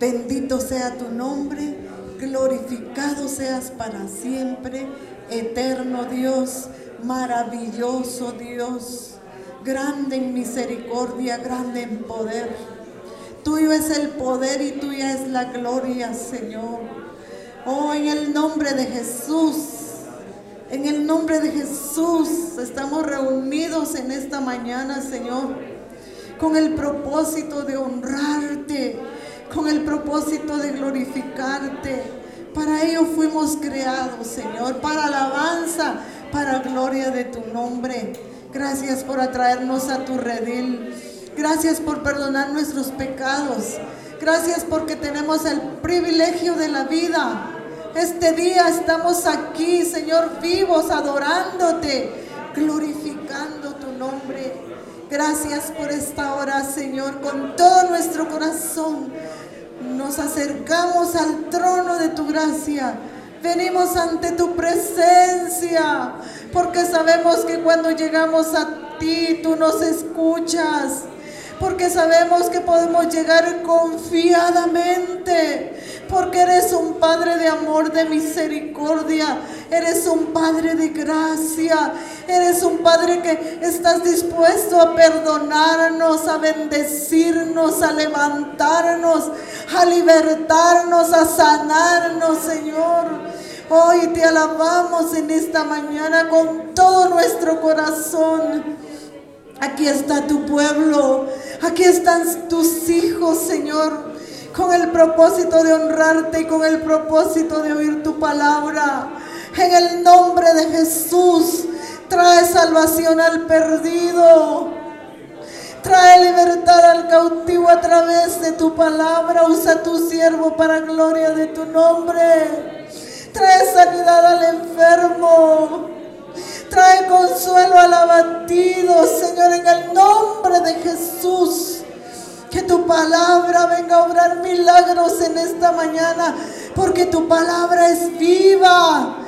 Bendito sea tu nombre, glorificado seas para siempre, eterno Dios, maravilloso Dios, grande en misericordia, grande en poder. Tuyo es el poder y tuya es la gloria, Señor. Oh, en el nombre de Jesús, en el nombre de Jesús estamos reunidos en esta mañana, Señor, con el propósito de honrarte, con el propósito de glorificarte. Para ello fuimos creados, Señor, para alabanza, para gloria de tu nombre. Gracias por atraernos a tu redil. Gracias por perdonar nuestros pecados. Gracias porque tenemos el privilegio de la vida. Este día estamos aquí, Señor, vivos, adorándote, glorificando tu nombre. Gracias por esta hora, Señor, con todo nuestro corazón. Nos acercamos al trono de tu gracia. Venimos ante tu presencia, porque sabemos que cuando llegamos a ti, tú nos escuchas porque sabemos que podemos llegar confiadamente, porque eres un Padre de amor, de misericordia, eres un Padre de gracia, eres un Padre que estás dispuesto a perdonarnos, a bendecirnos, a levantarnos, a libertarnos, a sanarnos, Señor. Hoy te alabamos en esta mañana con todo nuestro corazón. Aquí está tu pueblo, aquí están tus hijos, Señor, con el propósito de honrarte y con el propósito de oír tu palabra. En el nombre de Jesús, trae salvación al perdido. Trae libertad al cautivo a través de tu palabra. Usa tu siervo para gloria de tu nombre. Trae sanidad al enfermo. Trae consuelo al abatido, Señor, en el nombre de Jesús. Que tu palabra venga a obrar milagros en esta mañana, porque tu palabra es viva,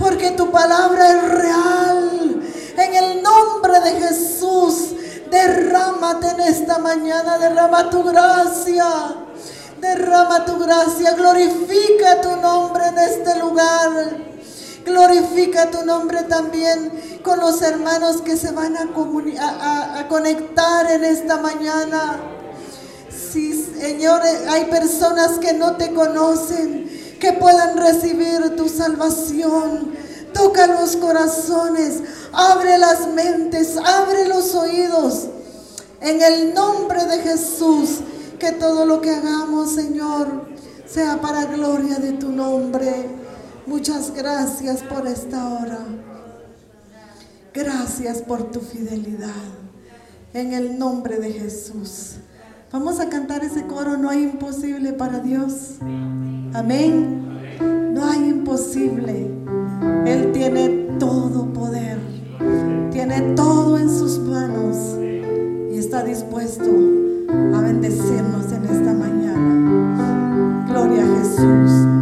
porque tu palabra es real. En el nombre de Jesús, derrámate en esta mañana, derrama tu gracia. Derrama tu gracia, glorifica tu nombre en este lugar. Glorifica tu nombre también con los hermanos que se van a, a, conectar en esta mañana. Sí, Señor, hay personas que no te conocen, que puedan recibir tu salvación. Toca los corazones, abre las mentes, abre los oídos. En el nombre de Jesús, que todo lo que hagamos, Señor, sea para gloria de tu nombre. Muchas gracias por esta hora. Gracias por tu fidelidad. En el nombre de Jesús. Vamos a cantar ese coro, no hay imposible para Dios. Amén. No hay imposible. Él tiene todo poder. Tiene todo en sus manos. Y está dispuesto a bendecirnos en esta mañana. Gloria a Jesús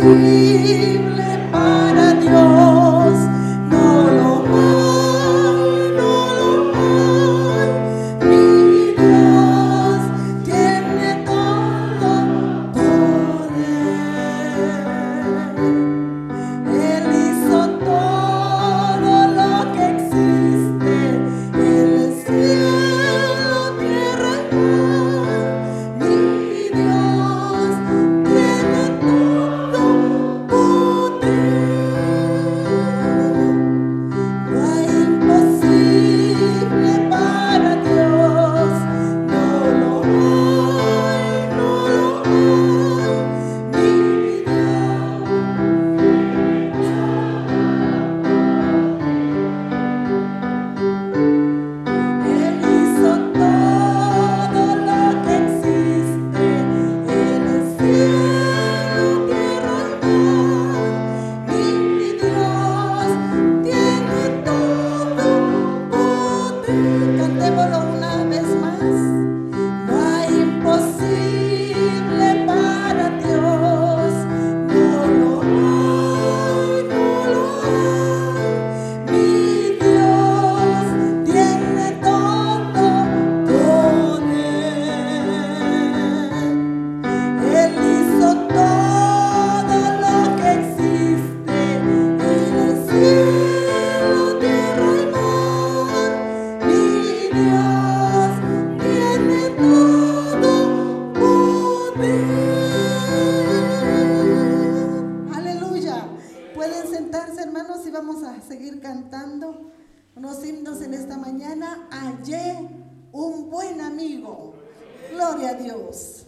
imposible sentarse, hermanos, y vamos a seguir cantando unos himnos en esta mañana. Hallé un buen amigo. Gloria a Dios.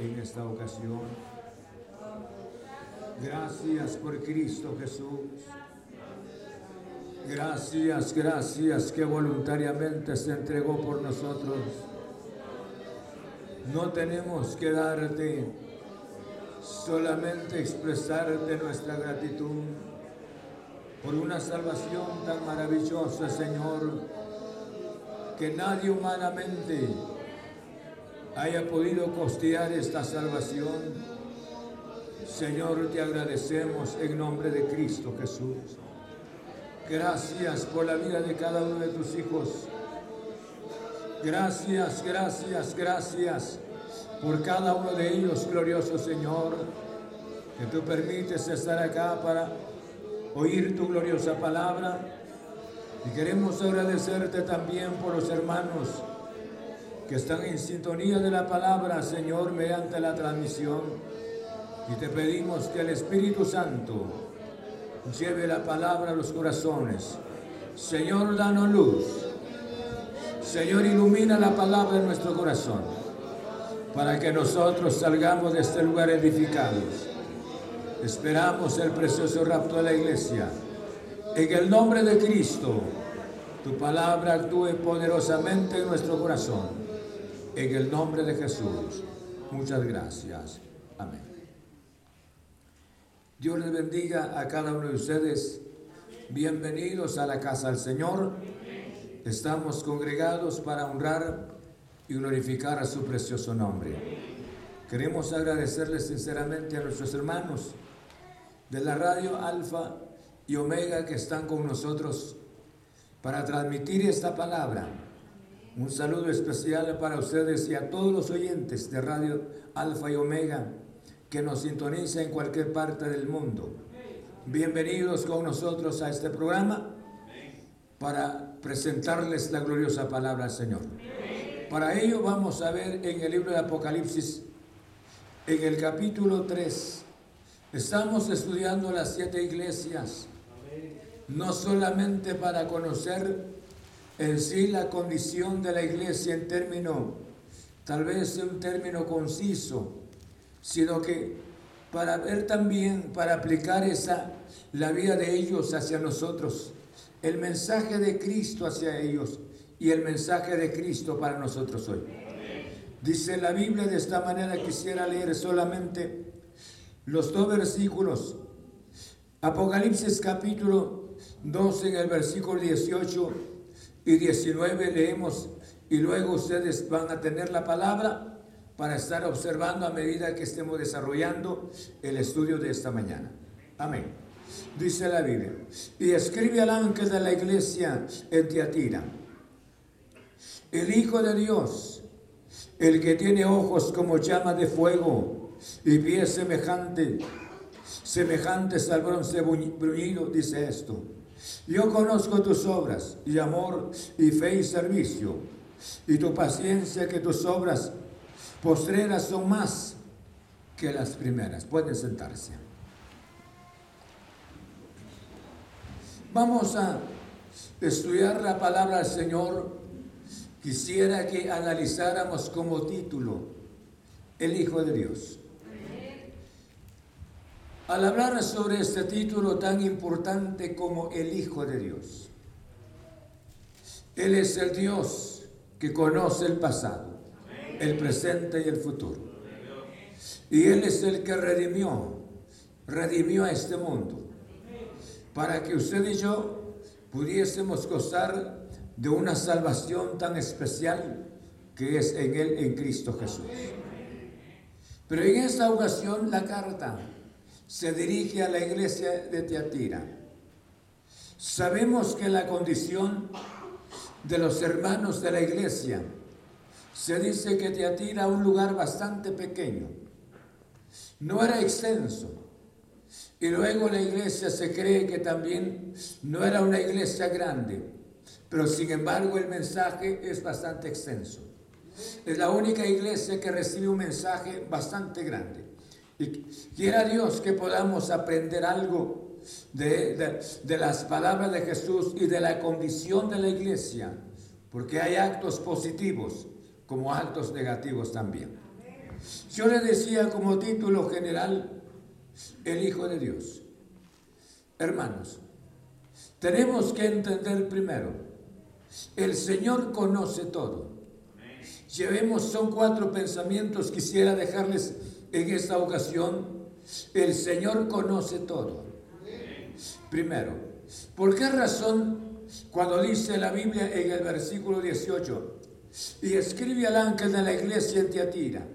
En esta ocasión. Gracias por Cristo Jesús. Gracias, gracias que voluntariamente se entregó por nosotros. No tenemos que darte, solamente expresarte nuestra gratitud por una salvación tan maravillosa, Señor que nadie humanamente haya podido costear esta salvación. Señor, te agradecemos en nombre de Cristo Jesús. Gracias por la vida de cada uno de tus hijos. Gracias, gracias, gracias por cada uno de ellos, glorioso Señor, que tú permites estar acá para oír tu gloriosa palabra y queremos agradecerte también por los hermanos que están en sintonía de la palabra, Señor, mediante la transmisión. Y te pedimos que el Espíritu Santo lleve la palabra a los corazones. Señor, danos luz. Señor, ilumina la palabra en nuestro corazón para que nosotros salgamos de este lugar edificados. Esperamos el precioso rapto de la iglesia en el nombre de Cristo, tu palabra actúe poderosamente en nuestro corazón. En el nombre de Jesús. Muchas gracias. Amén. Dios les bendiga a cada uno de ustedes. Bienvenidos a la casa del Señor. Estamos congregados para honrar y glorificar a su precioso nombre. Queremos agradecerles sinceramente a nuestros hermanos de la radio Alfa y Omega que están con nosotros para transmitir esta palabra. Un saludo especial para ustedes y a todos los oyentes de Radio Alfa y Omega que nos sintoniza en cualquier parte del mundo. Bienvenidos con nosotros a este programa para presentarles la gloriosa palabra del Señor. Para ello vamos a ver en el libro de Apocalipsis, en el capítulo 3, estamos estudiando las siete iglesias no solamente para conocer en sí la condición de la iglesia en término, tal vez un término conciso, sino que para ver también, para aplicar esa, la vida de ellos hacia nosotros, el mensaje de Cristo hacia ellos y el mensaje de Cristo para nosotros hoy. Dice la Biblia de esta manera, quisiera leer solamente los dos versículos. Apocalipsis capítulo 12 en el versículo 18 y 19 leemos y luego ustedes van a tener la palabra para estar observando a medida que estemos desarrollando el estudio de esta mañana. Amén. Dice la Biblia. Y escribe al ángel de la iglesia en Tiatira. El Hijo de Dios, el que tiene ojos como llama de fuego y pies semejante, semejantes al bronce bruñido, dice esto. Yo conozco tus obras y amor y fe y servicio y tu paciencia que tus obras postreras son más que las primeras. Pueden sentarse. Vamos a estudiar la palabra del Señor. Quisiera que analizáramos como título el Hijo de Dios. Al hablar sobre este título tan importante como el Hijo de Dios, Él es el Dios que conoce el pasado, el presente y el futuro. Y Él es el que redimió, redimió a este mundo, para que usted y yo pudiésemos gozar de una salvación tan especial que es en Él, en Cristo Jesús. Pero en esta ocasión la carta se dirige a la iglesia de Teatira. Sabemos que la condición de los hermanos de la iglesia se dice que Teatira era un lugar bastante pequeño, no era extenso. Y luego la iglesia se cree que también no era una iglesia grande, pero sin embargo el mensaje es bastante extenso. Es la única iglesia que recibe un mensaje bastante grande. Y quiera Dios que podamos aprender algo de, las palabras de Jesús y de la condición de la iglesia, porque hay actos positivos como actos negativos también. Yo le decía como título general, el Hijo de Dios. Hermanos, tenemos que entender primero, el Señor conoce todo. Llevemos, son cuatro pensamientos, quisiera dejarles en esta ocasión. El Señor conoce todo. Primero, ¿por qué razón cuando dice la Biblia en el versículo 18, y escribe al ángel de la iglesia en Tiatira?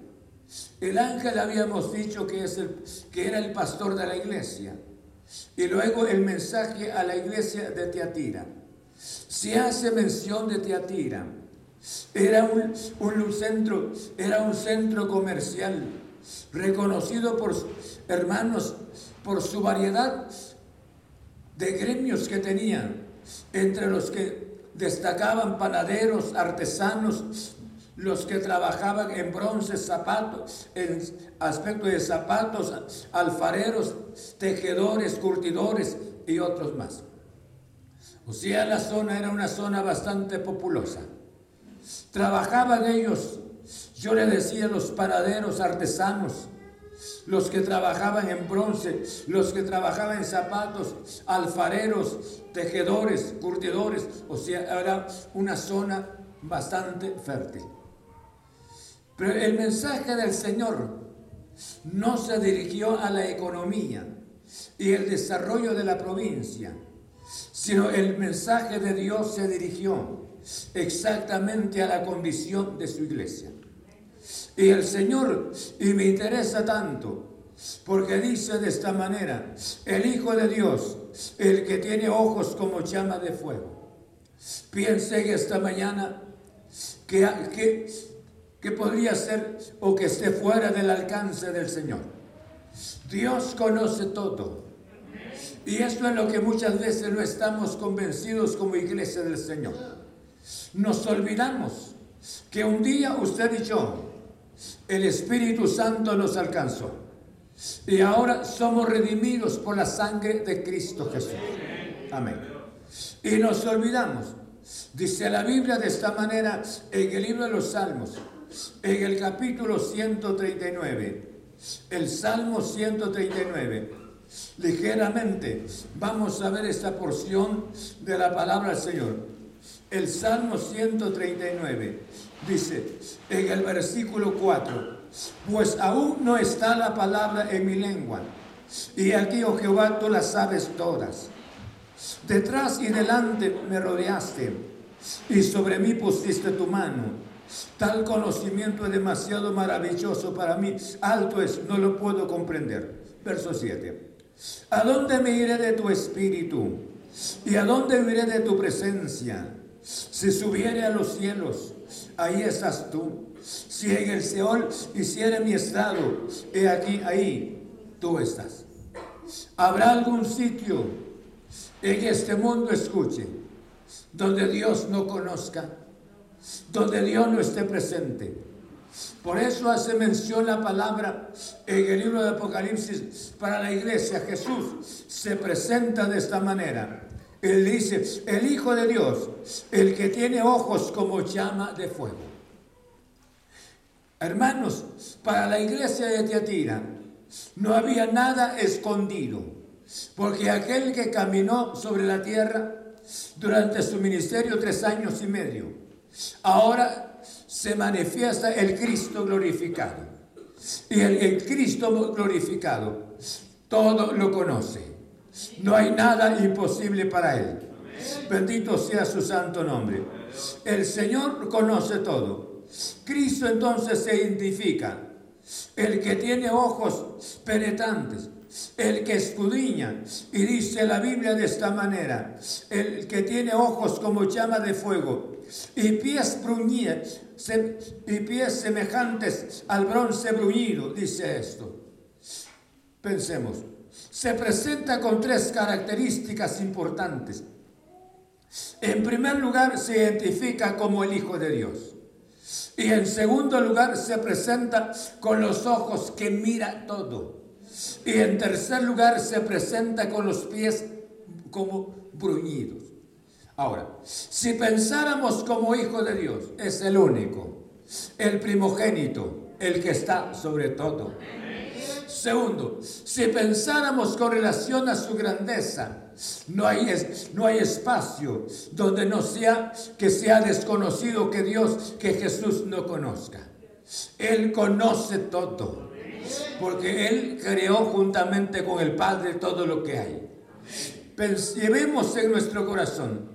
El ángel habíamos dicho que, es el, que era el pastor de la iglesia. Y luego el mensaje a la iglesia de Tiatira. Se hace mención de Tiatira. Era un, un, centro, era un centro comercial reconocido por hermanos por su variedad de gremios que tenían, entre los que destacaban panaderos, artesanos, los que trabajaban en bronce, zapatos, en aspecto de zapatos, alfareros, tejedores, curtidores y otros más. O sea, la zona era una zona bastante populosa. Trabajaban ellos, yo le decía, los paraderos artesanos, los que trabajaban en bronce, los que trabajaban en zapatos, alfareros, tejedores, curtidores, o sea, era una zona bastante fértil. Pero el mensaje del Señor no se dirigió a la economía y el desarrollo de la provincia, sino el mensaje de Dios se dirigió exactamente a la condición de su iglesia. Y el Señor, y me interesa tanto, porque dice de esta manera, el Hijo de Dios, el que tiene ojos como llama de fuego. Piense esta mañana que, que que podría ser o que esté fuera del alcance del Señor. Dios conoce todo. Y esto es lo que muchas veces no estamos convencidos como iglesia del Señor. Nos olvidamos que un día usted y yo, el Espíritu Santo nos alcanzó. Y ahora somos redimidos por la sangre de Cristo Jesús. Amén. Y nos olvidamos. Dice la Biblia de esta manera en el libro de los Salmos en el capítulo 139, el Salmo 139. Ligeramente vamos a ver esta porción de la palabra del Señor. El Salmo 139 dice en el versículo 4, pues aún no está la palabra en mi lengua, y aquí, oh Jehová, tú las sabes todas. Detrás y delante me rodeaste, y sobre mí pusiste tu mano Tal conocimiento es demasiado maravilloso para mí. Alto es, no lo puedo comprender. Verso 7. ¿A dónde me iré de tu espíritu? ¿Y a dónde iré de tu presencia? Si subiere a los cielos, ahí estás tú. Si en el Seol hiciera mi estado, he aquí, ahí tú estás. ¿Habrá algún sitio en este mundo, escuche, donde Dios no conozca? donde Dios no esté presente. Por eso hace mención la palabra en el libro de Apocalipsis para la iglesia. Jesús se presenta de esta manera. Él dice, el Hijo de Dios, el que tiene ojos como llama de fuego. Hermanos, para la iglesia de Teatira no había nada escondido, porque aquel que caminó sobre la tierra durante su ministerio tres años y medio, Ahora se manifiesta el Cristo glorificado. Y el, Cristo glorificado todo lo conoce. No hay nada imposible para él. Bendito sea su santo nombre. El Señor conoce todo. Cristo entonces se identifica. El que tiene ojos penetrantes, el que escudriña. Y dice la Biblia de esta manera, el que tiene ojos como llama de fuego y pies bruñidos, y pies semejantes al bronce bruñido, dice esto. Pensemos, se presenta con tres características importantes. En primer lugar, se identifica como el Hijo de Dios. Y en segundo lugar, se presenta con los ojos que mira todo. Y en tercer lugar, se presenta con los pies como bruñidos. Ahora, si pensáramos como hijo de Dios, es el único, el primogénito, el que está sobre todo. Segundo, si pensáramos con relación a su grandeza, no hay, no hay espacio donde no sea que sea desconocido que Dios, que Jesús no conozca. Él conoce todo, porque Él creó juntamente con el Padre todo lo que hay. llevemos en nuestro corazón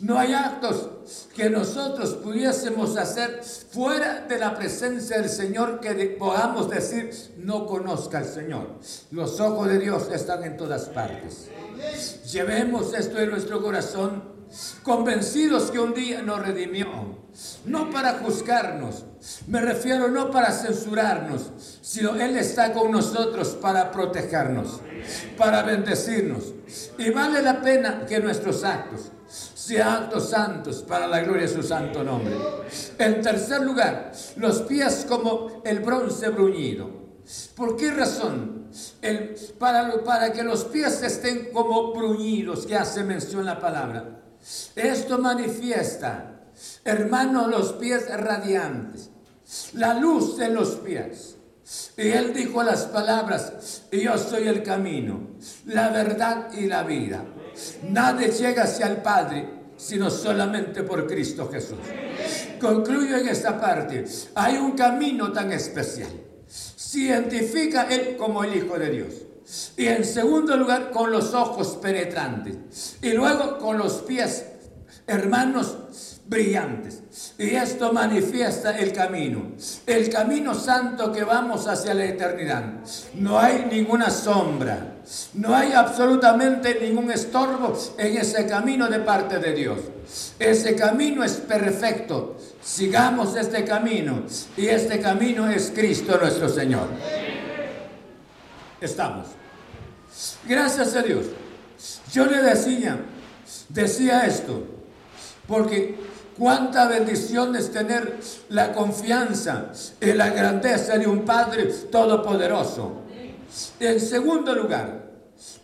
no hay actos que nosotros pudiésemos hacer fuera de la presencia del Señor que podamos decir no conozca al Señor. Los ojos de Dios están en todas partes. Llevemos esto en nuestro corazón, convencidos que un día nos redimió, no para juzgarnos, me refiero no para censurarnos, sino Él está con nosotros para protegernos, para bendecirnos. Y vale la pena que nuestros actos sean actos santos para la gloria de su santo nombre. En tercer lugar, los pies como el bronce bruñido. ¿Por qué razón? Para, para que los pies estén como bruñidos, que hace mención la palabra. Esto manifiesta, hermanos, los pies radiantes, la luz en los pies. Y él dijo las palabras, yo soy el camino, la verdad y la vida. Nadie llega hacia el Padre sino solamente por Cristo Jesús. Concluyo en esta parte. Hay un camino tan especial. Se identifica Él como el Hijo de Dios. Y en segundo lugar, con los ojos penetrantes. Y luego con los pies, hermanos, brillantes. Y esto manifiesta el camino, el camino santo que vamos hacia la eternidad. No hay ninguna sombra, no hay absolutamente ningún estorbo en ese camino de parte de Dios. Ese camino es perfecto. Sigamos este camino y este camino es Cristo nuestro Señor. Estamos. Gracias a Dios. Yo le decía, decía esto, porque Cuánta bendición es tener la confianza en la grandeza de un Padre todopoderoso. En segundo lugar,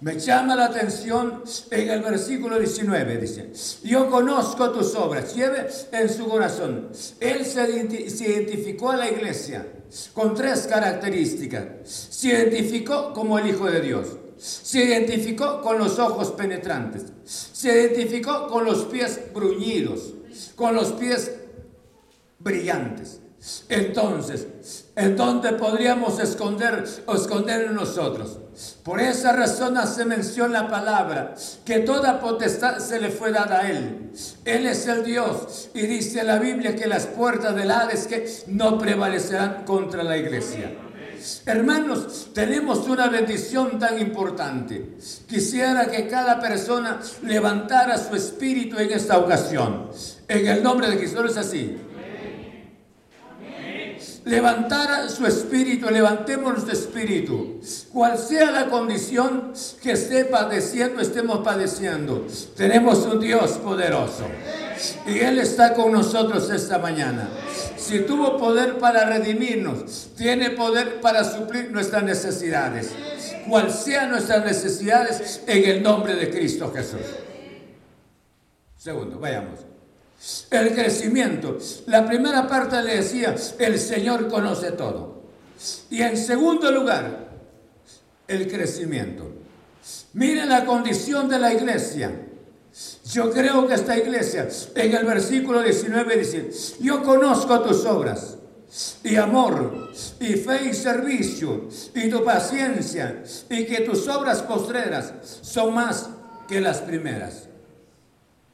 me llama la atención en el versículo 19, dice, yo conozco tus obras, lleve en su corazón. Él se, se identificó a la iglesia con tres características. Se identificó como el Hijo de Dios. Se identificó con los ojos penetrantes. Se identificó con los pies bruñidos con los pies brillantes. Entonces, ¿en dónde podríamos esconder o esconder nosotros? Por esa razón hace mención la palabra, que toda potestad se le fue dada a Él. Él es el Dios y dice la Biblia que las puertas del Hades que no prevalecerán contra la iglesia. Hermanos, tenemos una bendición tan importante. Quisiera que cada persona levantara su espíritu en esta ocasión. En el nombre de Cristo es así. Levantara su espíritu, levantemos nuestro espíritu. Cual sea la condición que esté padeciendo, estemos padeciendo. Tenemos un Dios poderoso. Y Él está con nosotros esta mañana. Si tuvo poder para redimirnos, tiene poder para suplir nuestras necesidades. Cual sean nuestras necesidades, en el nombre de Cristo Jesús. Segundo, vayamos. El crecimiento. La primera parte le decía, el Señor conoce todo. Y en segundo lugar, el crecimiento. Miren la condición de la iglesia. Yo creo que esta iglesia, en el versículo 19 dice, yo conozco tus obras y amor, y fe y servicio, y tu paciencia, y que tus obras postreras son más que las primeras.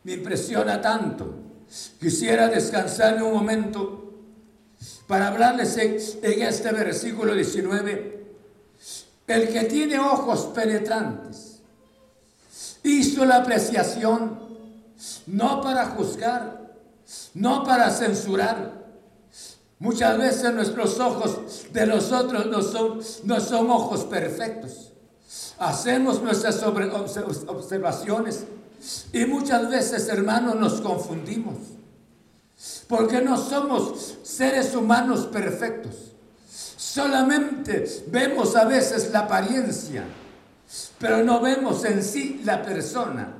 Me impresiona tanto. Quisiera descansar un momento para hablarles en, este versículo 19. El que tiene ojos penetrantes hizo la apreciación no para juzgar, no para censurar. Muchas veces nuestros ojos de nosotros no son, no son ojos perfectos. Hacemos nuestras observaciones y muchas veces, hermanos, nos confundimos. Porque no somos seres humanos perfectos. Solamente vemos a veces la apariencia pero no vemos en sí la persona.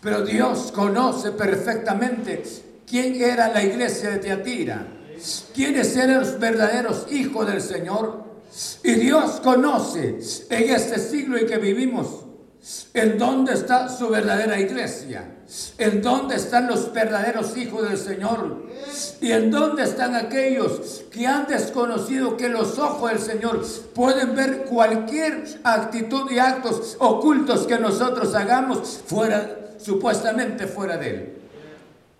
Pero Dios conoce perfectamente quién era la iglesia de Teatira, quiénes eran los verdaderos hijos del Señor. Y Dios conoce en este siglo en que vivimos en dónde está su verdadera iglesia, en dónde están los verdaderos hijos del Señor y en dónde están aquellos que han desconocido que los ojos del Señor pueden ver cualquier actitud y actos ocultos que nosotros hagamos fuera supuestamente fuera de él.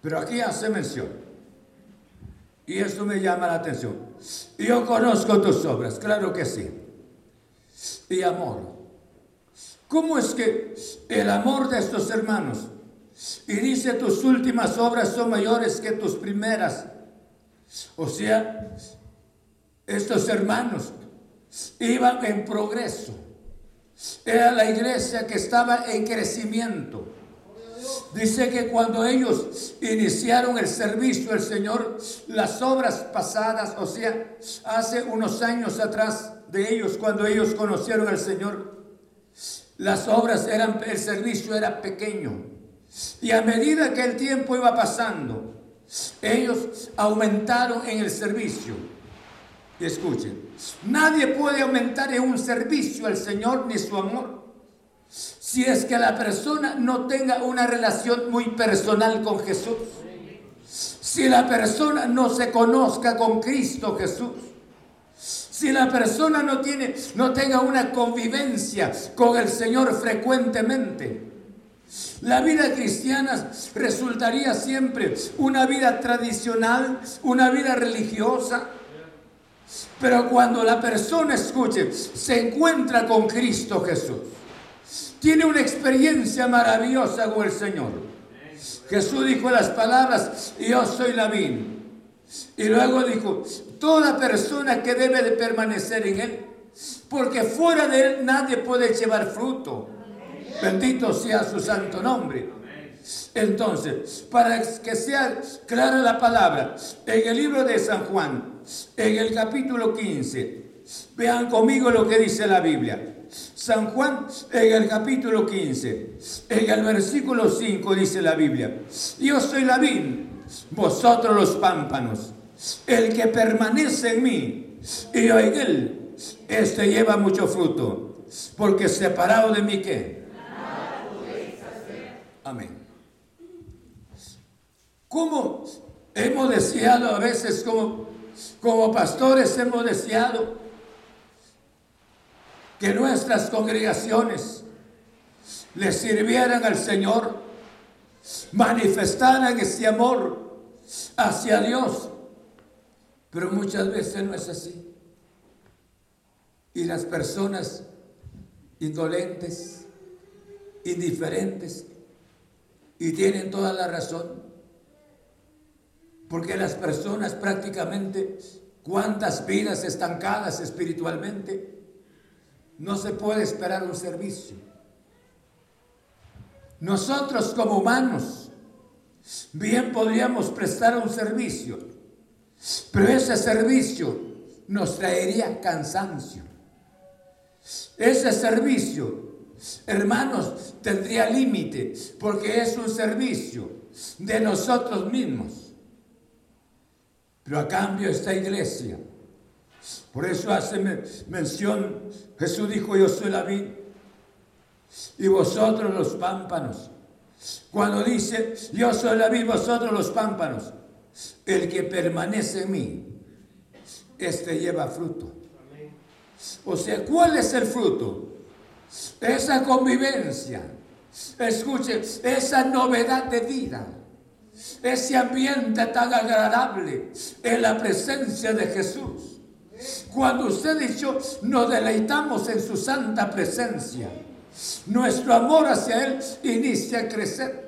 Pero aquí hace mención. Y eso me llama la atención. Yo conozco tus obras, claro que sí. Y amor. ¿Cómo es que el amor de estos hermanos, y dice tus últimas obras son mayores que tus primeras? O sea, estos hermanos iban en progreso. Era la iglesia que estaba en crecimiento. Dice que cuando ellos iniciaron el servicio del Señor, las obras pasadas, o sea, hace unos años atrás de ellos, cuando ellos conocieron al Señor, las obras eran, el servicio era pequeño. Y a medida que el tiempo iba pasando, ellos aumentaron en el servicio. Y escuchen, nadie puede aumentar en un servicio al Señor ni su amor si es que la persona no tenga una relación muy personal con Jesús. Si la persona no se conozca con Cristo Jesús. Si la persona no tiene no tenga una convivencia con el Señor frecuentemente. La vida cristiana resultaría siempre una vida tradicional, una vida religiosa. Pero cuando la persona escuche, se encuentra con Cristo Jesús tiene una experiencia maravillosa con el Señor. Jesús dijo las palabras, yo soy la vid. Y luego dijo, toda persona que debe de permanecer en Él, porque fuera de Él nadie puede llevar fruto. Bendito sea su santo nombre. Entonces, para que sea clara la palabra, en el libro de San Juan, en el capítulo 15, vean conmigo lo que dice la Biblia. San Juan en el capítulo 15, en el versículo 5 dice la Biblia, yo soy la vid, vosotros los pámpanos, el que permanece en mí y yo en él, este lleva mucho fruto, porque separado de mí qué? Amén. ¿Cómo hemos deseado a veces como, como pastores hemos deseado que nuestras congregaciones le sirvieran al Señor, manifestaran ese amor hacia Dios. Pero muchas veces no es así. Y las personas indolentes, indiferentes, y tienen toda la razón, porque las personas prácticamente, cuántas vidas estancadas espiritualmente, no se puede esperar un servicio. Nosotros como humanos bien podríamos prestar un servicio, pero ese servicio nos traería cansancio. Ese servicio, hermanos, tendría límite porque es un servicio de nosotros mismos. Pero a cambio esta iglesia por eso hace mención, Jesús dijo, yo soy la vid y vosotros los pámpanos. Cuando dice, yo soy la vid, vosotros los pámpanos, el que permanece en mí, este lleva fruto. O sea, ¿cuál es el fruto? Esa convivencia. Escuche, esa novedad de vida. Ese ambiente tan agradable en la presencia de Jesús. Cuando usted y nos deleitamos en su santa presencia, nuestro amor hacia Él inicia a crecer.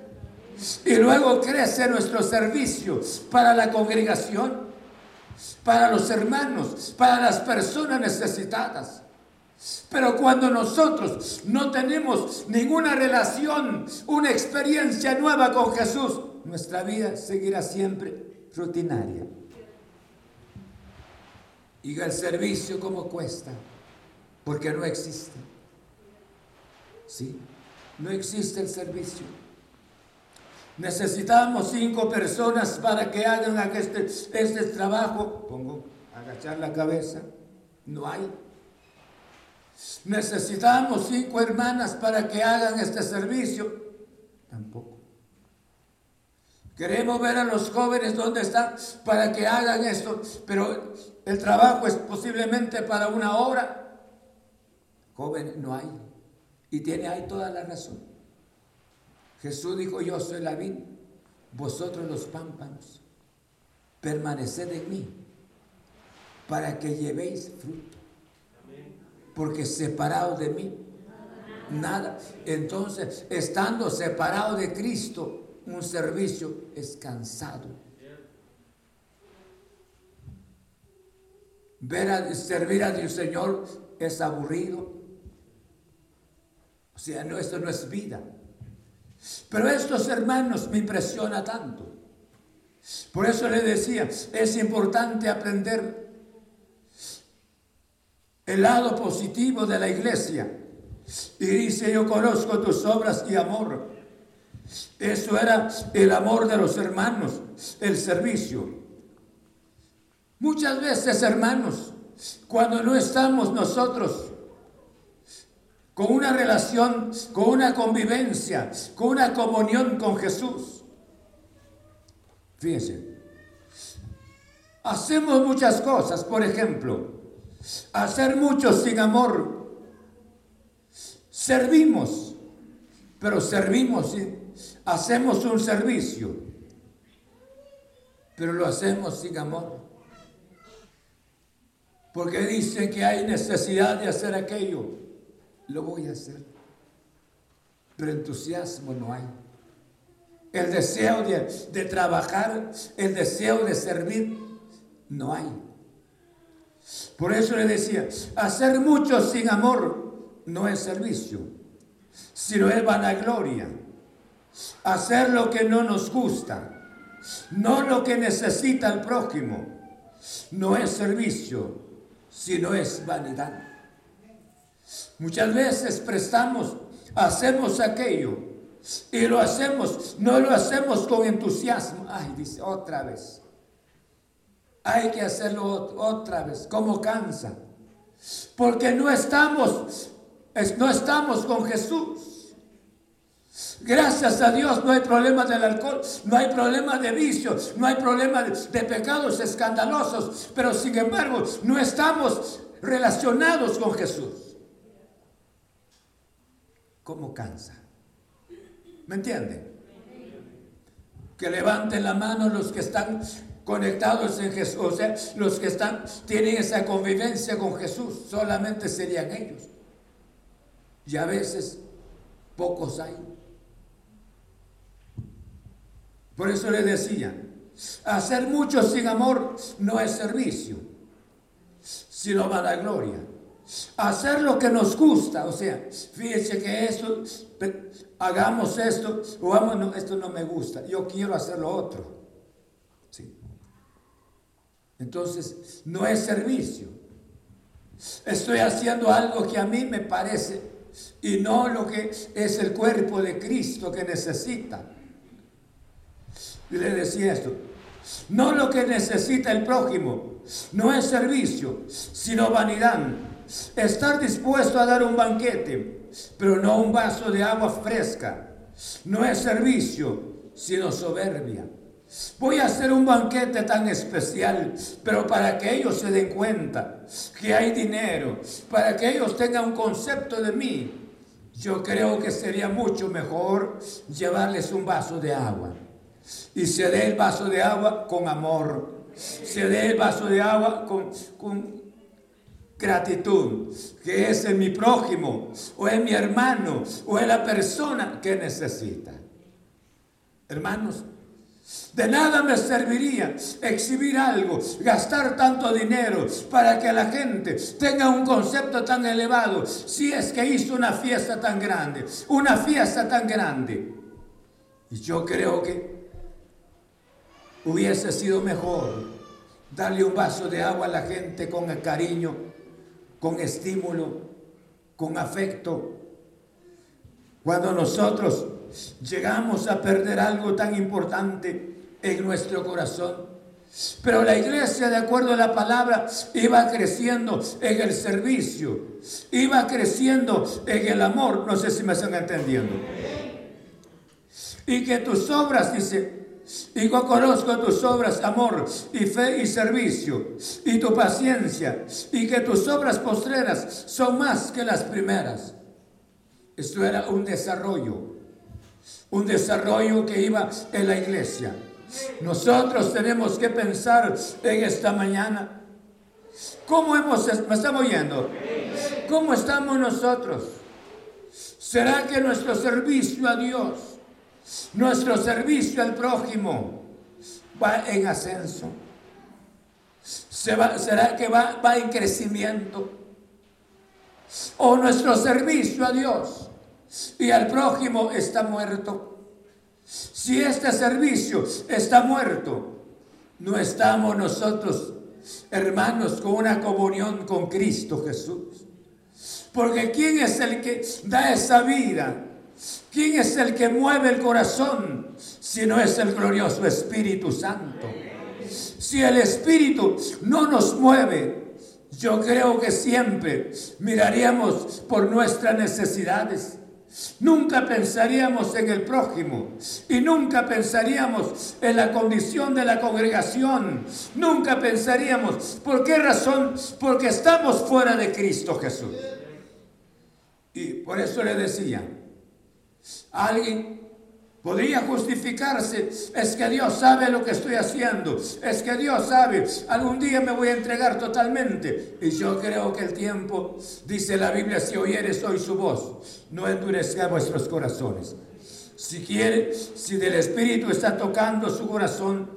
Y luego crece nuestro servicio para la congregación, para los hermanos, para las personas necesitadas. Pero cuando nosotros no tenemos ninguna relación, una experiencia nueva con Jesús, nuestra vida seguirá siempre rutinaria. Y el servicio como cuesta, porque no existe. ¿Sí? No existe el servicio. Necesitamos cinco personas para que hagan este, este trabajo. Pongo agachar la cabeza. No hay. Necesitamos cinco hermanas para que hagan este servicio. Tampoco. Queremos ver a los jóvenes donde están para que hagan esto, pero el trabajo es posiblemente para una hora. Joven no hay. Y tiene ahí toda la razón. Jesús dijo, yo soy la vid, vosotros los pámpanos. Permaneced en mí para que llevéis fruto. Porque separado de mí, nada. Entonces, estando separado de Cristo, un servicio es cansado. Ver a, servir a Dios Señor es aburrido. O sea, no, esto no es vida. Pero estos hermanos me impresiona tanto. Por eso le decía, es importante aprender el lado positivo de la iglesia. Y dice, yo conozco tus obras y amor. Eso era el amor de los hermanos, el servicio. Muchas veces, hermanos, cuando no estamos nosotros con una relación, con una convivencia, con una comunión con Jesús, fíjense, hacemos muchas cosas, por ejemplo, hacer mucho sin amor, servimos, pero servimos, hacemos un servicio, pero lo hacemos sin amor. Porque dicen que hay necesidad de hacer aquello. Lo voy a hacer. Pero entusiasmo no hay. El deseo de, trabajar, el deseo de servir, no hay. Por eso le decía, hacer mucho sin amor no es servicio, sino es vanagloria. Hacer lo que no nos gusta, no lo que necesita el prójimo, no es servicio, sino es vanidad. Muchas veces prestamos, hacemos aquello y lo hacemos, no lo hacemos con entusiasmo. Ay, dice otra vez. Hay que hacerlo otra vez, como cansa. Porque no estamos, no estamos con Jesús. Gracias a Dios no hay problema del alcohol, no hay problema de vicios, no hay problema de, de pecados escandalosos, pero sin embargo no estamos relacionados con Jesús. ¿Cómo cansa? ¿Me entienden? Que levanten la mano los que están conectados en Jesús, o sea, los que están, tienen esa convivencia con Jesús, solamente serían ellos. Y a veces pocos hay. Por eso le decía, hacer mucho sin amor no es servicio, sino gloria. Hacer lo que nos gusta, o sea, fíjense que eso, hagamos esto, o vamos, no, esto no me gusta, yo quiero hacer lo otro. Entonces, no es servicio. Estoy haciendo algo que a mí me parece y no lo que es el cuerpo de Cristo que necesita. Y le decía esto, no lo que necesita el prójimo, no es servicio, sino vanidad. Estar dispuesto a dar un banquete, pero no un vaso de agua fresca, no es servicio, sino soberbia. Voy a hacer un banquete tan especial, pero para que ellos se den cuenta que hay dinero, para que ellos tengan un concepto de mí, yo creo que sería mucho mejor llevarles un vaso de agua. Y se dé el vaso de agua con amor, se dé el vaso de agua con, con gratitud, que es en mi prójimo, o en mi hermano, o en la persona que necesita. Hermanos, de nada me serviría exhibir algo, gastar tanto dinero para que la gente tenga un concepto tan elevado si es que hizo una fiesta tan grande, una fiesta tan grande. Y yo creo que hubiese sido mejor darle un vaso de agua a la gente con el cariño, con estímulo, con afecto. Cuando nosotros llegamos a perder algo tan importante en nuestro corazón. Pero la iglesia, de acuerdo a la palabra, iba creciendo en el servicio, iba creciendo en el amor. No sé si me están entendiendo. Y que tus obras, dice, y yo conozco tus obras, amor y fe y servicio, y tu paciencia, y que tus obras postreras son más que las primeras. Esto era un desarrollo, un desarrollo que iba en la iglesia. Nosotros tenemos que pensar en esta mañana. ¿Cómo hemos, me estamos oyendo? ¿Cómo estamos nosotros? ¿Será que nuestro servicio a Dios nuestro servicio al prójimo va en ascenso. ¿Será que va, va en crecimiento? ¿O nuestro servicio a Dios y al prójimo está muerto? Si este servicio está muerto, no estamos nosotros, hermanos, con una comunión con Cristo Jesús. Porque ¿quién es el que da esa vida? ¿Quién es el que mueve el corazón si no es el glorioso Espíritu Santo? Si el Espíritu no nos mueve, yo creo que siempre miraríamos por nuestras necesidades. Nunca pensaríamos en el prójimo y nunca pensaríamos en la condición de la congregación. Nunca pensaríamos, ¿por qué razón? Porque estamos fuera de Cristo Jesús. Y por eso le decía, Alguien podría justificarse, es que Dios sabe lo que estoy haciendo, es que Dios sabe, algún día me voy a entregar totalmente. Y yo creo que el tiempo, dice la Biblia, si oyeres hoy su voz, no endurezca vuestros corazones. Si quiere, si del Espíritu está tocando su corazón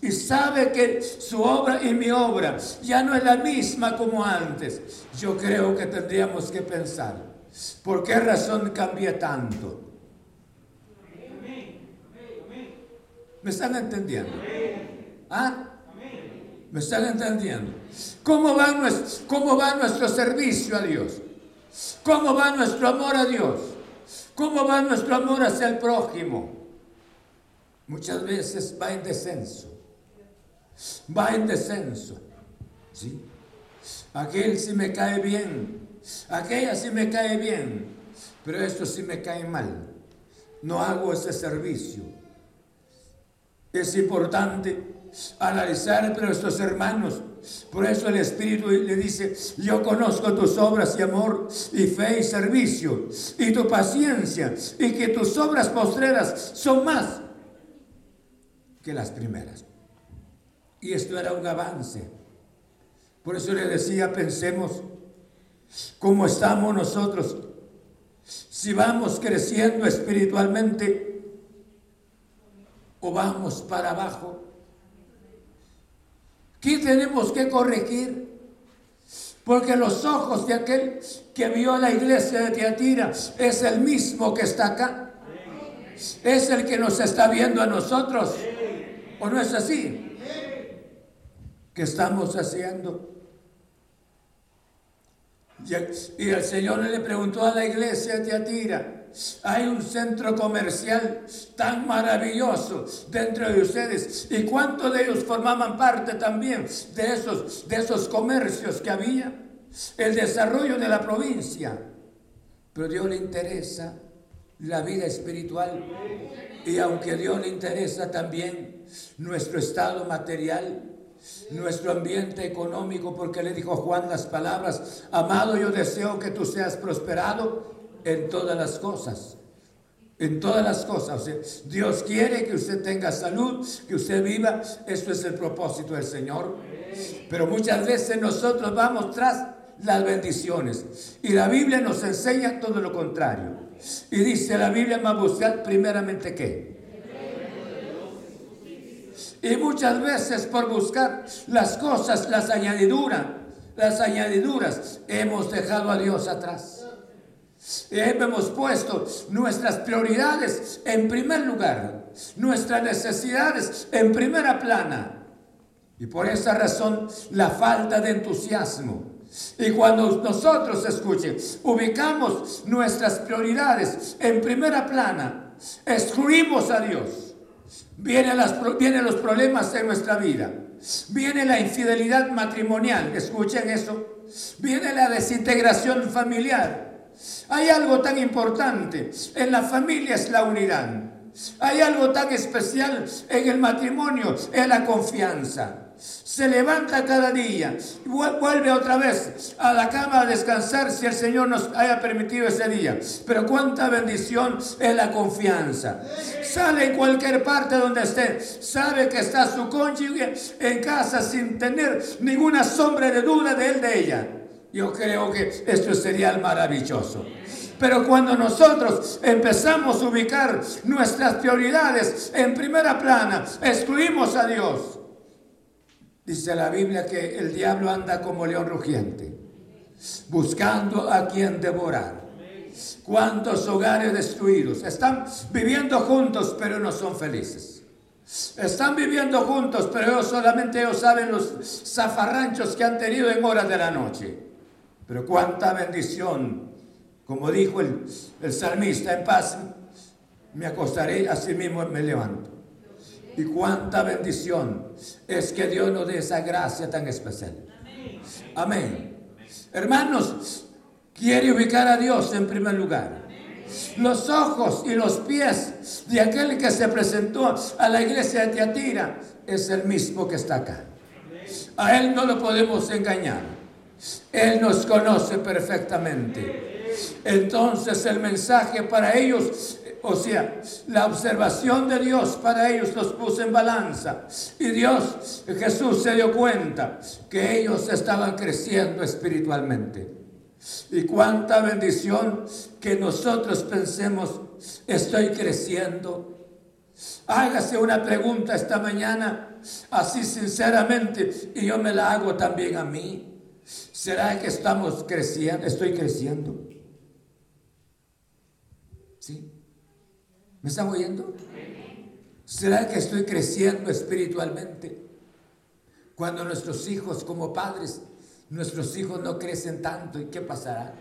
y sabe que su obra y mi obra ya no es la misma como antes, yo creo que tendríamos que pensar, ¿por qué razón cambia tanto? ¿Me están entendiendo? ¿Ah? ¿Me están entendiendo? ¿Cómo va, nuestro, ¿Cómo va nuestro servicio a Dios? ¿Cómo va nuestro amor a Dios? ¿Cómo va nuestro amor hacia el prójimo? Muchas veces va en descenso. Va en descenso. ¿Sí? Aquel sí me cae bien. Aquella sí me cae bien. Pero esto sí me cae mal. No hago ese servicio. Es importante analizar entre nuestros hermanos. Por eso el Espíritu le dice, yo conozco tus obras y amor y fe y servicio y tu paciencia y que tus obras postreras son más que las primeras. Y esto era un avance. Por eso le decía, pensemos cómo estamos nosotros. Si vamos creciendo espiritualmente, o vamos para abajo? ¿Qué tenemos que corregir? Porque los ojos de aquel que vio la iglesia de Tiatira es el mismo que está acá. Es el que nos está viendo a nosotros. ¿O no es así? ¿Qué estamos haciendo? Y el Señor le preguntó a la iglesia de Tiatira, hay un centro comercial tan maravilloso dentro de ustedes. ¿Y cuántos de ellos formaban parte también de esos, de esos comercios que había? El desarrollo de la provincia. Pero a Dios le interesa la vida espiritual. Y aunque a Dios le interesa también nuestro estado material, nuestro ambiente económico, porque le dijo Juan las palabras, amado, yo deseo que tú seas prosperado en todas las cosas. En todas las cosas. Dios quiere que usted tenga salud, que usted viva. Esto es el propósito del Señor. Pero muchas veces nosotros vamos tras las bendiciones. Y la Biblia nos enseña todo lo contrario. Y dice la Biblia, más buscar primeramente qué. Y muchas veces por buscar las cosas, las añadiduras, las añadiduras, hemos dejado a Dios atrás. Hemos puesto nuestras prioridades en primer lugar, nuestras necesidades en primera plana. Y por esa razón la falta de entusiasmo. Y cuando nosotros, escuchen, ubicamos nuestras prioridades en primera plana, excluimos a Dios, vienen, las, vienen los problemas en nuestra vida, viene la infidelidad matrimonial, escuchen eso, viene la desintegración familiar. Hay algo tan importante, en la familia es la unidad. Hay algo tan especial en el matrimonio, es la confianza se levanta cada día, vuelve otra vez a la cama a descansar si el Señor nos haya permitido ese día. Pero cuánta bendición es la confianza. Sale en cualquier parte donde esté, sabe que está su cónyuge en casa sin tener ninguna sombra de duda de él, de ella. Yo creo que esto sería maravilloso. Pero cuando nosotros empezamos a ubicar nuestras prioridades en primera plana, excluimos a Dios Dice la Biblia que el diablo anda como león rugiente, buscando a quien devorar. ¿Cuántos hogares destruidos? Están viviendo juntos, pero no son felices. Están viviendo juntos, pero solamente ellos saben los zafarranchos que han tenido en horas de la noche. Pero cuánta bendición, como dijo el, el salmista, en paz me acostaré, así mismo me levanto. Y cuánta bendición es que Dios nos dé esa gracia tan especial. Amén. Hermanos, quiere ubicar a Dios en primer lugar. Los ojos y los pies de aquel que se presentó a la iglesia de Teatira es el mismo que está acá. A Él no lo podemos engañar. Él nos conoce perfectamente. Entonces el mensaje para ellos o sea, la observación de Dios para ellos los puso en balanza. Y Dios, Jesús se dio cuenta que ellos estaban creciendo espiritualmente. Y cuánta bendición que nosotros pensemos, estoy creciendo. Hágase una pregunta esta mañana, así sinceramente, y yo me la hago también a mí. ¿Será que estamos creciendo? ¿Estoy creciendo? ¿Sí? ¿Me están oyendo? ¿Será que estoy creciendo espiritualmente? Cuando nuestros hijos como padres, nuestros hijos no crecen tanto, ¿y qué pasará?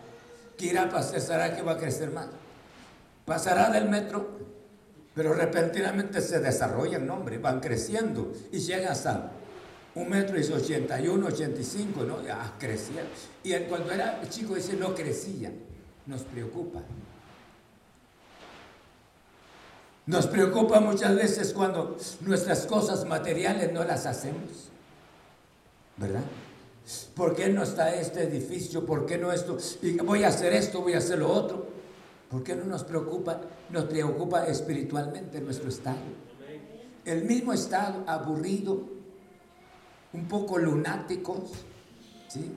¿Qué irá a pasar? ¿Será que va a crecer más? Pasará del metro, pero repentinamente se desarrollan, hombre, van creciendo y llegan hasta un metro y 81, 85, ¿no? Ya crecían. Y cuando era chico ese no crecía, nos preocupa. Nos preocupa muchas veces cuando nuestras cosas materiales no las hacemos. ¿Verdad? ¿Por qué no está este edificio? ¿Por qué no esto? Y voy a hacer esto, voy a hacer lo otro. ¿Por qué no nos preocupa? Nos preocupa espiritualmente nuestro estado. El mismo estado aburrido, un poco lunáticos, ¿sí?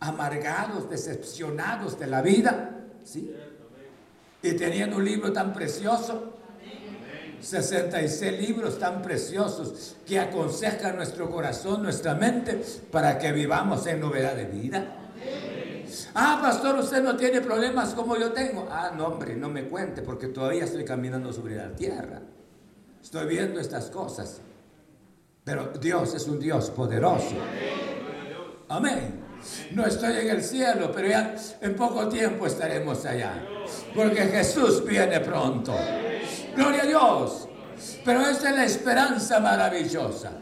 amargados, decepcionados de la vida, ¿sí? y teniendo un libro tan precioso, 66 libros tan preciosos que aconsejan nuestro corazón, nuestra mente, para que vivamos en novedad de vida. Ah, pastor, usted no tiene problemas como yo tengo. Ah, no, hombre, no me cuente porque todavía estoy caminando sobre la tierra. Estoy viendo estas cosas. Pero Dios es un Dios poderoso. Amén. No estoy en el cielo, pero ya en poco tiempo estaremos allá. Porque Jesús viene pronto. Gloria a Dios. Pero esa es la esperanza maravillosa.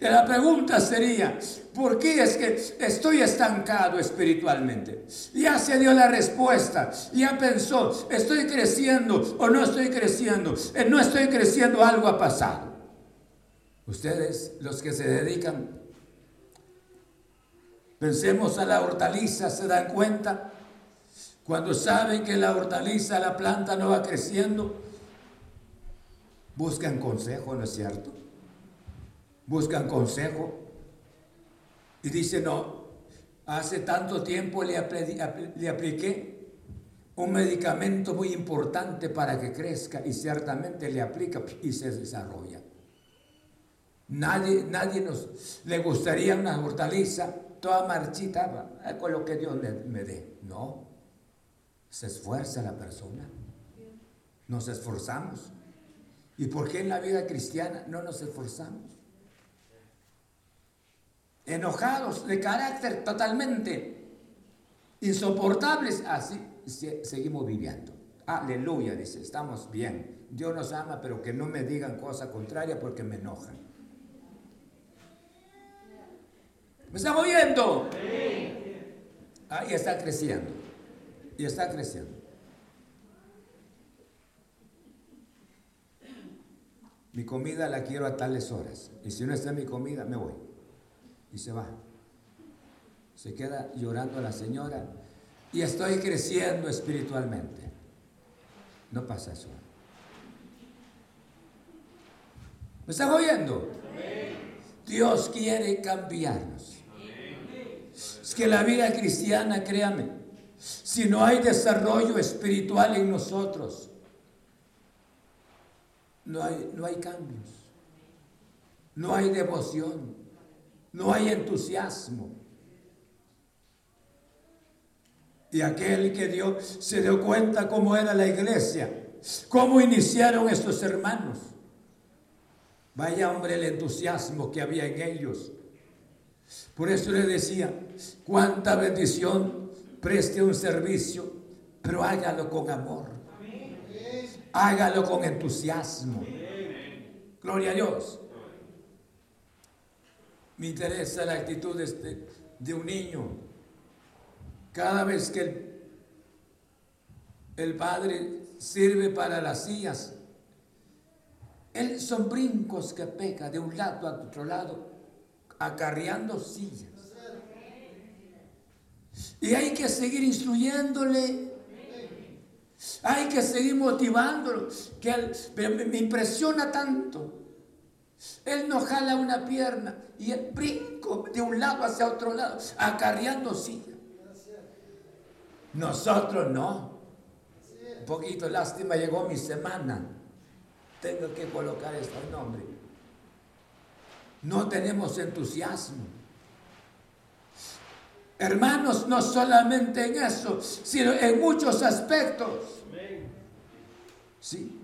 Y la pregunta sería, ¿por qué es que estoy estancado espiritualmente? Ya se dio la respuesta, ya pensó, ¿estoy creciendo o no estoy creciendo? Eh, no estoy creciendo, algo ha pasado. Ustedes, los que se dedican, pensemos a la hortaliza, ¿se dan cuenta? Cuando saben que la hortaliza, la planta no va creciendo, Buscan consejo, ¿no es cierto? Buscan consejo. Y dice, no, hace tanto tiempo le, le apliqué un medicamento muy importante para que crezca y ciertamente le aplica y se desarrolla. Nadie, nadie nos le gustaría una hortaliza toda marchita con lo que Dios me dé. No, se esfuerza la persona. Nos esforzamos. ¿Y por qué en la vida cristiana no nos esforzamos? Enojados, de carácter totalmente insoportables, así seguimos viviendo. Aleluya, dice, estamos bien. Dios nos ama, pero que no me digan cosa contraria porque me enojan. ¿Me están oyendo? Ah, y está creciendo. Y está creciendo. Mi comida la quiero a tales horas. Y si no está mi comida, me voy. Y se va. Se queda llorando la señora. Y estoy creciendo espiritualmente. No pasa eso. ¿Me están oyendo? Dios quiere cambiarnos. Es que la vida cristiana, créame, si no hay desarrollo espiritual en nosotros, no hay, no hay cambios, no hay devoción, no hay entusiasmo. Y aquel que Dios se dio cuenta cómo era la iglesia, cómo iniciaron estos hermanos. Vaya hombre el entusiasmo que había en ellos. Por eso le decía, cuánta bendición preste un servicio, pero hágalo con amor. Hágalo con entusiasmo. Gloria a Dios. Me interesa la actitud de, este, un niño. Cada vez que el, el padre sirve para las sillas, él son brincos que peca de un lado a otro lado, acarreando sillas. Y hay que seguir instruyéndole hay que seguir motivándolo. Que me, impresiona tanto. Él no jala una pierna y el brinco de un lado hacia otro lado, acarreando silla. Nosotros no. Un poquito lástima llegó mi semana. Tengo que colocar este nombre. No tenemos entusiasmo. Hermanos, no solamente en eso, sino en muchos aspectos. Sí.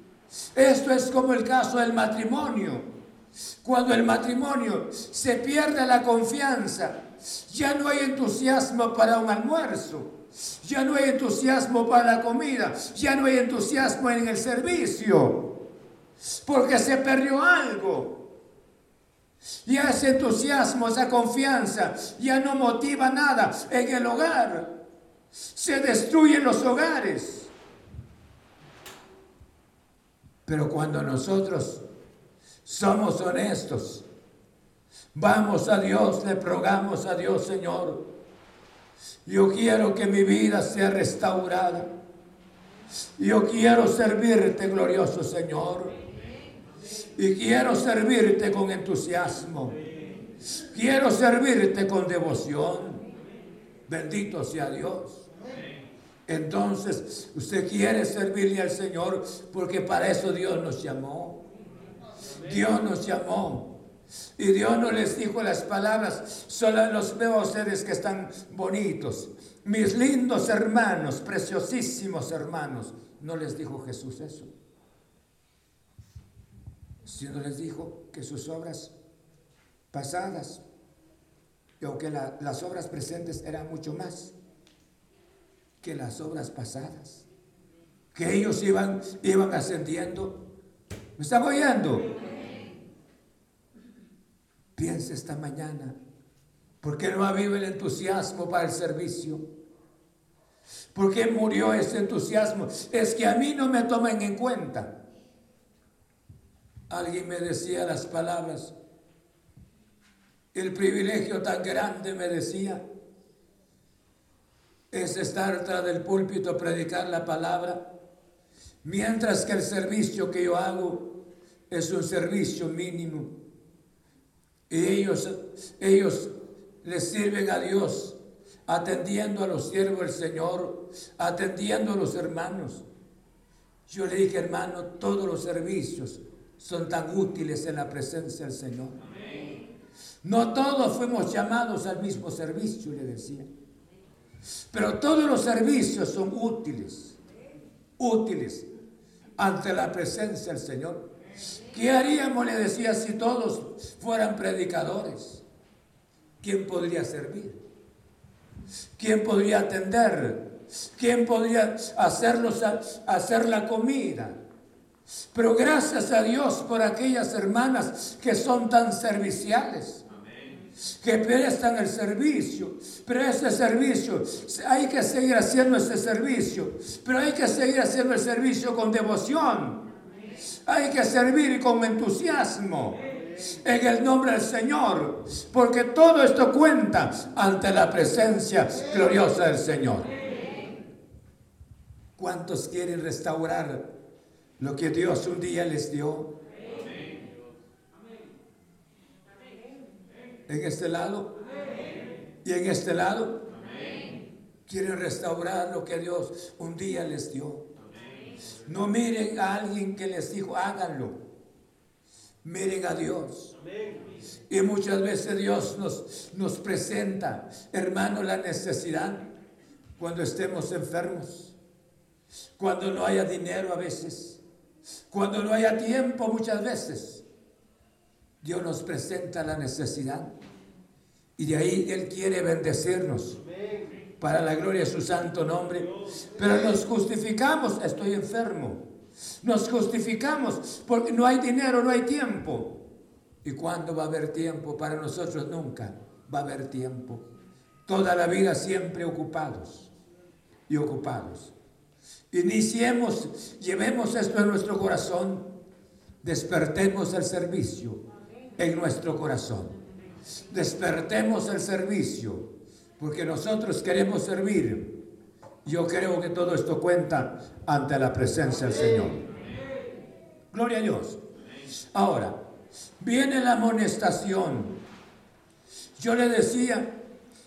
Esto es como el caso del matrimonio. Cuando el matrimonio se pierde la confianza, ya no hay entusiasmo para un almuerzo, ya no hay entusiasmo para la comida, ya no hay entusiasmo en el servicio, porque se perdió algo. Ya ese entusiasmo, esa confianza, ya no motiva nada en el hogar. Se destruyen los hogares. Pero cuando nosotros somos honestos, vamos a Dios, le rogamos a Dios, Señor, yo quiero que mi vida sea restaurada. Yo quiero servirte, glorioso Señor. Y quiero servirte con entusiasmo. Quiero servirte con devoción. Bendito sea Dios. Entonces, usted quiere servirle al Señor porque para eso Dios nos llamó. Dios nos llamó. Y Dios no les dijo las palabras, solo los veo a ustedes que están bonitos. Mis lindos hermanos, preciosísimos hermanos. No les dijo Jesús eso sino les dijo que sus obras pasadas, aunque las obras presentes eran mucho más que las obras pasadas, que ellos iban, iban ascendiendo. ¿Me están oyendo? Piensa esta mañana, ¿por qué no habido el entusiasmo para el servicio? ¿Por qué murió ese entusiasmo? Es que a mí no me toman en cuenta. Alguien me decía las palabras, el privilegio tan grande me decía, es estar tras del púlpito predicar la palabra, mientras que el servicio que yo hago es un servicio mínimo. Y ellos, ellos le sirven a Dios, atendiendo a los siervos del Señor, atendiendo a los hermanos. Yo le dije, hermano, todos los servicios son tan útiles en la presencia del Señor. No todos fuimos llamados al mismo servicio, le decía. Pero todos los servicios son útiles, útiles ante la presencia del Señor. ¿Qué haríamos, le decía, si todos fueran predicadores? ¿Quién podría servir? ¿Quién podría atender? ¿Quién podría hacerlos, hacer la comida? Pero gracias a Dios por aquellas hermanas que son tan serviciales, que prestan el servicio. Pero ese servicio, hay que seguir haciendo ese servicio, pero hay que seguir haciendo el servicio con devoción. Hay que servir con entusiasmo en el nombre del Señor, porque todo esto cuenta ante la presencia gloriosa del Señor. ¿Cuántos quieren restaurar lo que Dios un día les dio? En este lado y en este lado. Quieren restaurar lo que Dios un día les dio. No miren a alguien que les dijo, háganlo. Miren a Dios. Y muchas veces Dios nos, nos presenta, hermano, la necesidad cuando estemos enfermos, cuando no haya dinero a veces, cuando no haya tiempo muchas veces. Dios nos presenta la necesidad y de ahí Él quiere bendecirnos para la gloria de su santo nombre. Pero nos justificamos, estoy enfermo. Nos justificamos porque no hay dinero, no hay tiempo. ¿Y cuándo va a haber tiempo? Para nosotros nunca va a haber tiempo. Toda la vida siempre ocupados y ocupados. Iniciemos, llevemos esto en nuestro corazón, despertemos el servicio en nuestro corazón. Despertemos el servicio, porque nosotros queremos servir yo creo que todo esto cuenta ante la presencia del Señor. Gloria a Dios. Ahora, viene la amonestación. Yo le decía,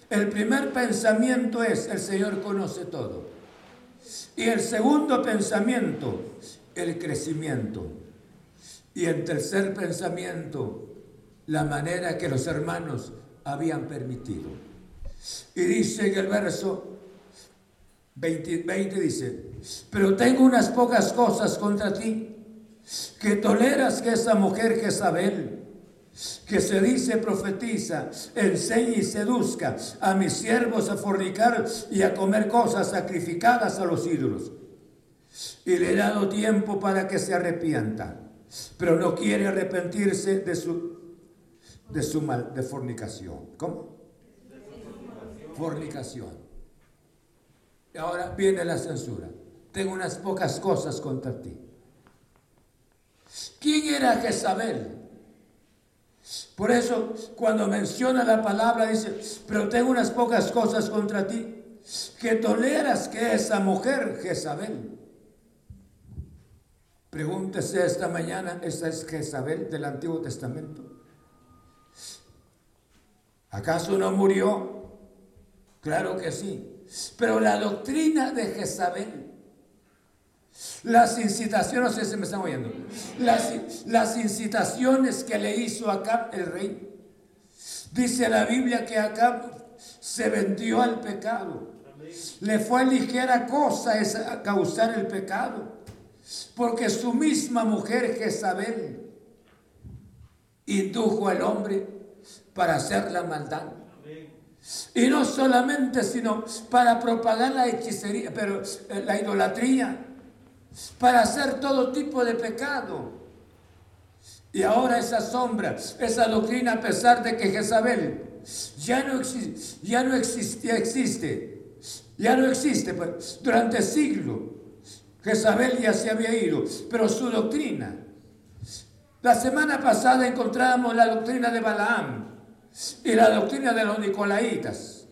el primer pensamiento es, el Señor conoce todo. Y el segundo pensamiento, el crecimiento. Y el tercer pensamiento, la manera que los hermanos habían permitido. Y dice en el verso 20, dice, pero tengo unas pocas cosas contra ti, que toleras que esa mujer Jezabel, que se dice profetiza, enseñe y seduzca a mis siervos a fornicar y a comer cosas sacrificadas a los ídolos. Y le he dado tiempo para que se arrepienta, pero no quiere arrepentirse de su, de su mal, de fornicación. ¿Cómo? Fornicación ahora viene la censura. Tengo unas pocas cosas contra ti. ¿Quién era Jezabel? Por eso cuando menciona la palabra dice, pero tengo unas pocas cosas contra ti, que toleras que esa mujer Jezabel. Pregúntese esta mañana, ¿esa es Jezabel del Antiguo Testamento? ¿Acaso no murió? Claro que sí. Pero la doctrina de Jezabel, las incitaciones, no sé si me están oyendo, las, las incitaciones que le hizo Acab el rey, dice la Biblia que Acab se vendió al pecado. Le fue ligera cosa esa, causar el pecado, porque su misma mujer Jezabel indujo al hombre para hacer la maldad. Y no solamente, sino para propagar la hechicería, pero eh, la idolatría, para hacer todo tipo de pecado. Y ahora esa sombra, esa doctrina, a pesar de que Jezabel ya no, ya no existe, existe, ya no existe, pues, durante siglos Jezabel ya se había ido, pero su doctrina. La semana pasada encontrábamos la doctrina de Balaam, y la doctrina de los nicolaitas.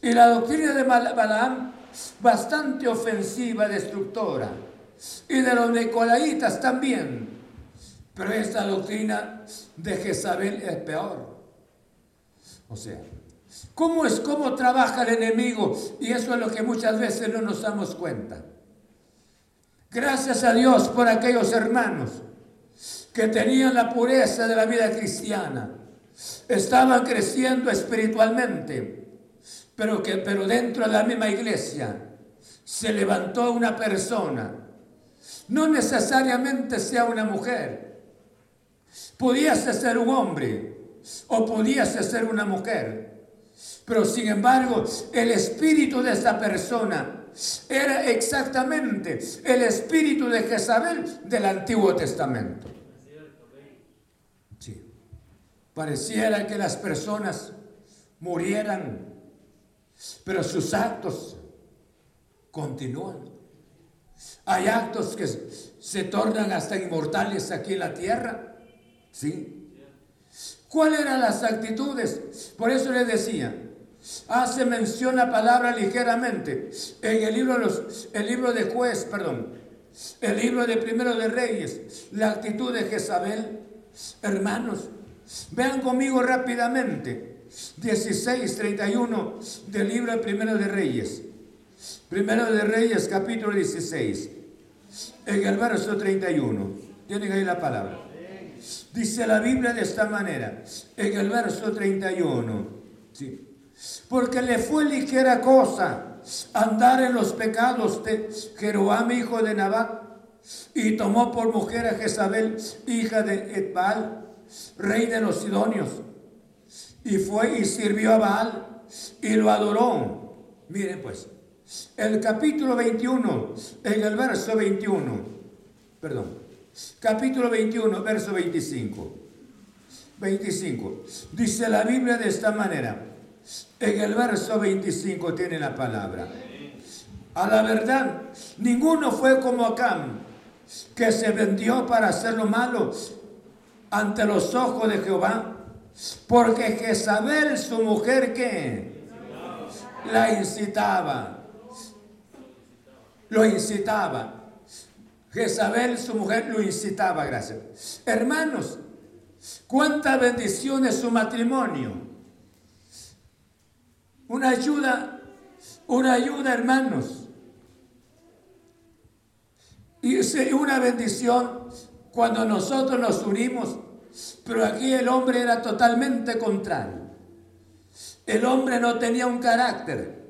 Y la doctrina de Balaam, bastante ofensiva, destructora. Y de los nicolaitas también. Pero esta doctrina de Jezabel es peor. O sea, ¿cómo es cómo trabaja el enemigo? Y eso es lo que muchas veces no nos damos cuenta. Gracias a Dios por aquellos hermanos que tenían la pureza de la vida cristiana estaban creciendo espiritualmente, pero, que, pero dentro de la misma iglesia se levantó una persona, no necesariamente sea una mujer, pudiese ser un hombre o pudiese ser una mujer, pero sin embargo el espíritu de esa persona era exactamente el espíritu de Jezabel del Antiguo Testamento. Sí. Pareciera que las personas murieran, pero sus actos continúan. Hay actos que se tornan hasta inmortales aquí en la tierra. ¿Sí? ¿Cuáles eran las actitudes? Por eso le decía, hace mención a palabra ligeramente en el libro de, los, el libro de juez, perdón, el libro de primero de reyes, la actitud de Jezabel. Hermanos, vean conmigo rápidamente, 16, 31 del libro primero de reyes. Primero de Reyes, capítulo 16, en el verso 31. Tienen ahí la palabra. Dice la Biblia de esta manera, en el verso 31. ¿sí? Porque le fue ligera cosa andar en los pecados de Jeroboam, hijo de Nabat, y tomó por mujer a Jezabel, hija de Etbaal, rey de los Sidonios, y fue y sirvió a Baal y lo adoró. Miren pues, el capítulo 21, en el verso 21, perdón, capítulo 21, verso 25. 25. Dice la Biblia de esta manera. En el verso 25 tiene la palabra. A la verdad, ninguno fue como Acam, que se vendió para hacer lo malo ante los ojos de Jehová, porque Jezabel, su mujer, que la incitaba lo incitaba. Jezabel, su mujer, lo incitaba, gracias. Hermanos, cuánta bendición es su matrimonio. Una ayuda, una ayuda, hermanos. Y una bendición cuando nosotros nos unimos, pero aquí el hombre era totalmente contrario. El hombre no tenía un carácter,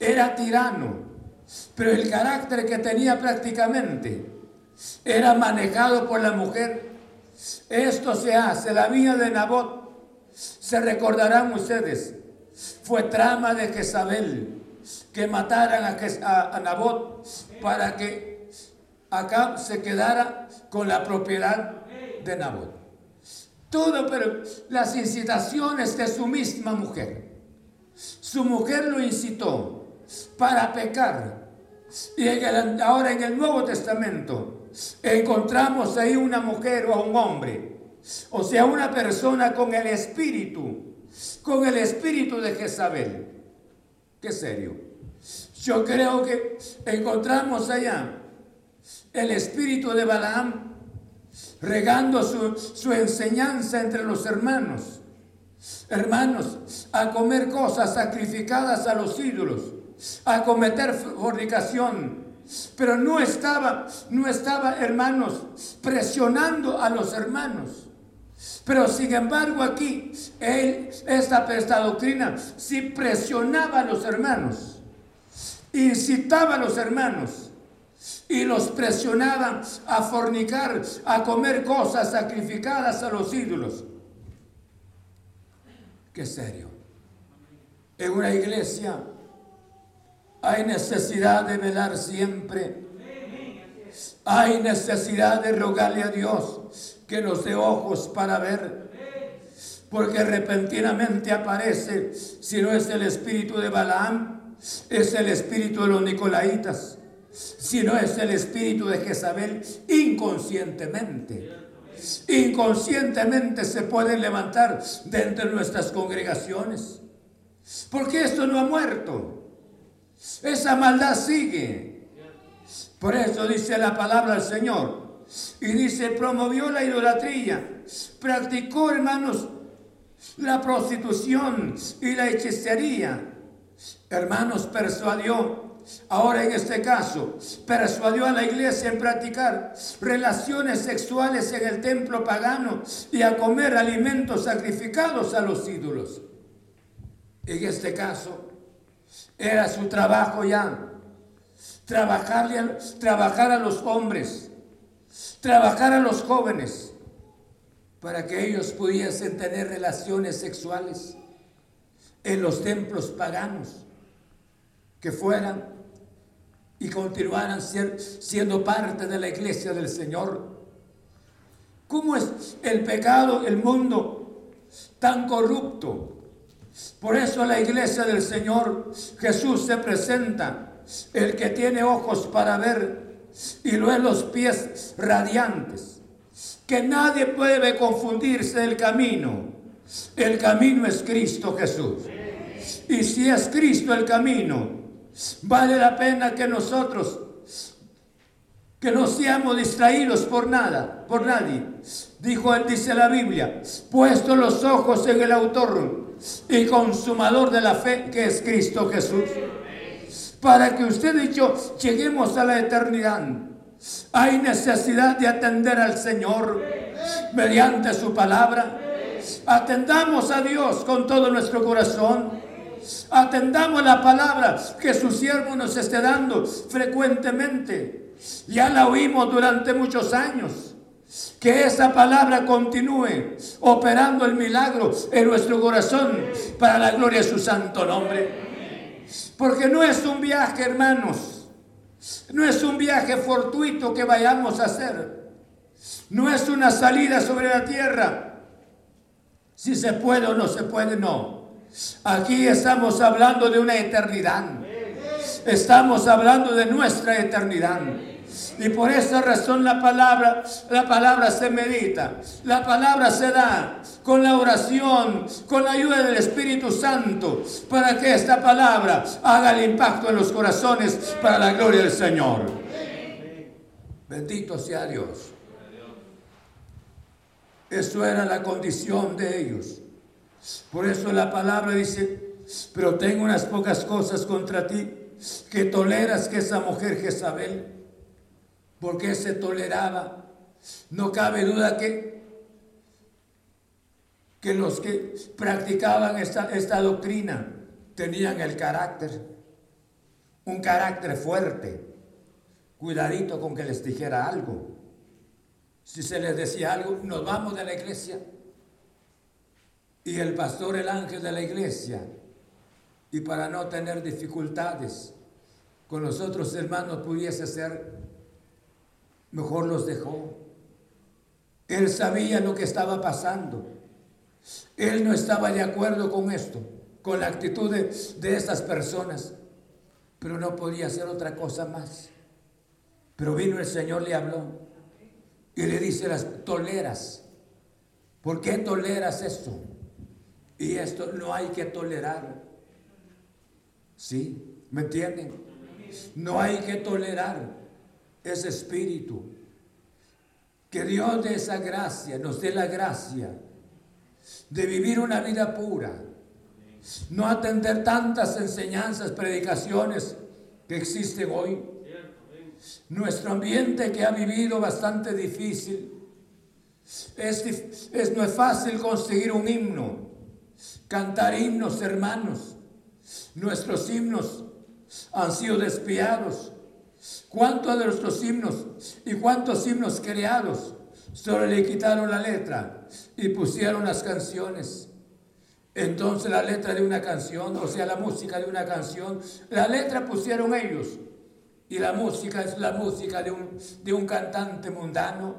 era tirano, pero el carácter que tenía prácticamente era manejado por la mujer. Esto se hace, la vía de Nabot, se recordarán ustedes, fue trama de Jezabel que mataran a, Nabot para que acá se quedara con la propiedad de Nabot. Todo, pero las incitaciones de su misma mujer. Su mujer lo incitó para pecar. Y ahora en el Nuevo Testamento encontramos ahí una mujer o un hombre, o sea, una persona con el espíritu, con el espíritu de Jezabel. Qué serio. Yo creo que encontramos allá el espíritu de Balaam regando su, su enseñanza entre los hermanos. Hermanos, a comer cosas sacrificadas a los ídolos a cometer fornicación. Pero no estaba, no estaba, hermanos, presionando a los hermanos. Pero sin embargo aquí, él, esta, doctrina sí presionaba a los hermanos, incitaba a los hermanos y los presionaba a fornicar, a comer cosas sacrificadas a los ídolos. Qué serio. En una iglesia hay necesidad de velar siempre. Hay necesidad de rogarle a Dios que nos dé ojos para ver. Porque repentinamente aparece, si no es el espíritu de Balaam, es el espíritu de los Nicolaitas. Si no es el espíritu de Jezabel, inconscientemente. Inconscientemente se pueden levantar dentro de nuestras congregaciones. Porque esto no ha muerto. Esa maldad sigue. Por eso dice la palabra del Señor. Y dice, promovió la idolatría. Practicó, hermanos, la prostitución y la hechicería. Hermanos, persuadió Ahora en este caso, persuadió a la iglesia en practicar relaciones sexuales en el templo pagano y a comer alimentos sacrificados a los ídolos. En este caso, era su trabajo ya. Trabajarle, trabajar a los hombres, trabajar a los jóvenes, para que ellos pudiesen tener relaciones sexuales en los templos paganos, que fueran y continuaran siendo parte de la iglesia del Señor. ¿Cómo es el pecado, el mundo tan corrupto? Por eso la iglesia del Señor Jesús se presenta, el que tiene ojos para ver y los pies radiantes, que nadie puede confundirse del camino. El camino es Cristo Jesús. Y si es Cristo el camino, vale la pena que nosotros que no seamos distraídos por nada, por nadie. Dijo él, dice la Biblia, puesto los ojos en el autor y consumador de la fe que es Cristo Jesús. Para que usted y yo lleguemos a la eternidad, hay necesidad de atender al Señor mediante su palabra. Atendamos a Dios con todo nuestro corazón. Atendamos la palabra que su siervo nos esté dando frecuentemente. Ya la oímos durante muchos años. Que esa palabra continúe operando el milagro en nuestro corazón para la gloria de su santo nombre. Porque no es un viaje, hermanos. No es un viaje fortuito que vayamos a hacer. No es una salida sobre la tierra. Si se puede o no se puede, no. Aquí estamos hablando de una eternidad. Estamos hablando de nuestra eternidad. Y por esa razón la palabra, la palabra se medita, la palabra se da con la oración, con la ayuda del Espíritu Santo, para que esta palabra haga el impacto en los corazones para la gloria del Señor. Bendito sea Dios. Eso era la condición de ellos. Por eso la palabra dice, pero tengo unas pocas cosas contra ti, que toleras que esa mujer Jezabel porque se toleraba. No cabe duda que, que los que practicaban esta, esta doctrina tenían el carácter, un carácter fuerte. Cuidadito con que les dijera algo. Si se les decía algo, nos vamos de la iglesia. Y el pastor, el ángel de la iglesia, y para no tener dificultades con los otros hermanos pudiese ser mejor los dejó. Él sabía lo que estaba pasando. Él no estaba de acuerdo con esto, con la actitud de, de estas personas, pero no podía hacer otra cosa más. Pero vino el Señor, le habló y le dice, las toleras. ¿Por qué toleras esto? Y esto no hay que tolerar. ¿Sí? ¿Me entienden? No hay que tolerar ese espíritu. Que Dios de esa gracia, nos dé la gracia de vivir una vida pura. No atender tantas enseñanzas, predicaciones que existen hoy. Nuestro ambiente que ha vivido bastante difícil. Es, es, no es fácil conseguir un himno, cantar himnos, hermanos. Nuestros himnos han sido despiados. ¿Cuántos de nuestros himnos y cuántos himnos creados solo le quitaron la letra y pusieron las canciones? Entonces la letra de una canción, o sea, la música de una canción, la letra pusieron ellos y la música es la música de un, de un cantante mundano.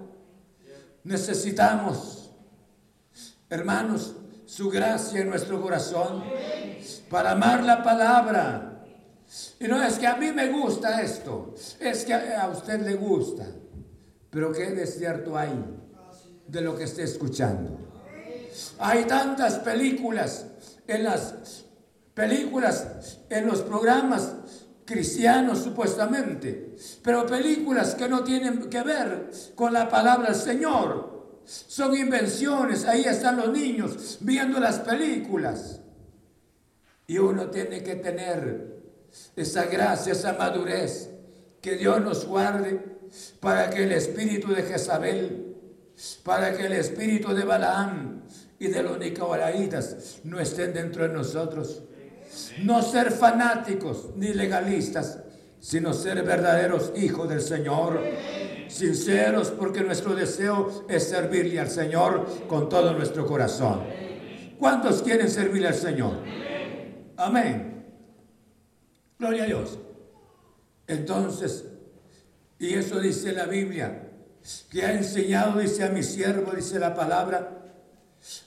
Necesitamos, hermanos, su gracia en nuestro corazón para amar la palabra y no es que a mí me gusta esto, es que a usted le gusta. Pero ¿qué desierto hay de lo que esté escuchando? Hay tantas películas en las películas, en los programas cristianos supuestamente, pero películas que no tienen que ver con la palabra del Señor. Son invenciones, ahí están los niños viendo las películas. Y uno tiene que tener esa gracia, esa madurez, que Dios nos guarde para que el espíritu de Jezabel, para que el espíritu de Balaam y de los Nicolaitas no estén dentro de nosotros. No ser fanáticos ni legalistas, sino ser verdaderos hijos del Señor, sinceros porque nuestro deseo es servirle al Señor con todo nuestro corazón. ¿Cuántos quieren servirle al Señor? Amén. Gloria a Dios. Entonces, y eso dice la Biblia, que ha enseñado, dice a mi siervo, dice la palabra.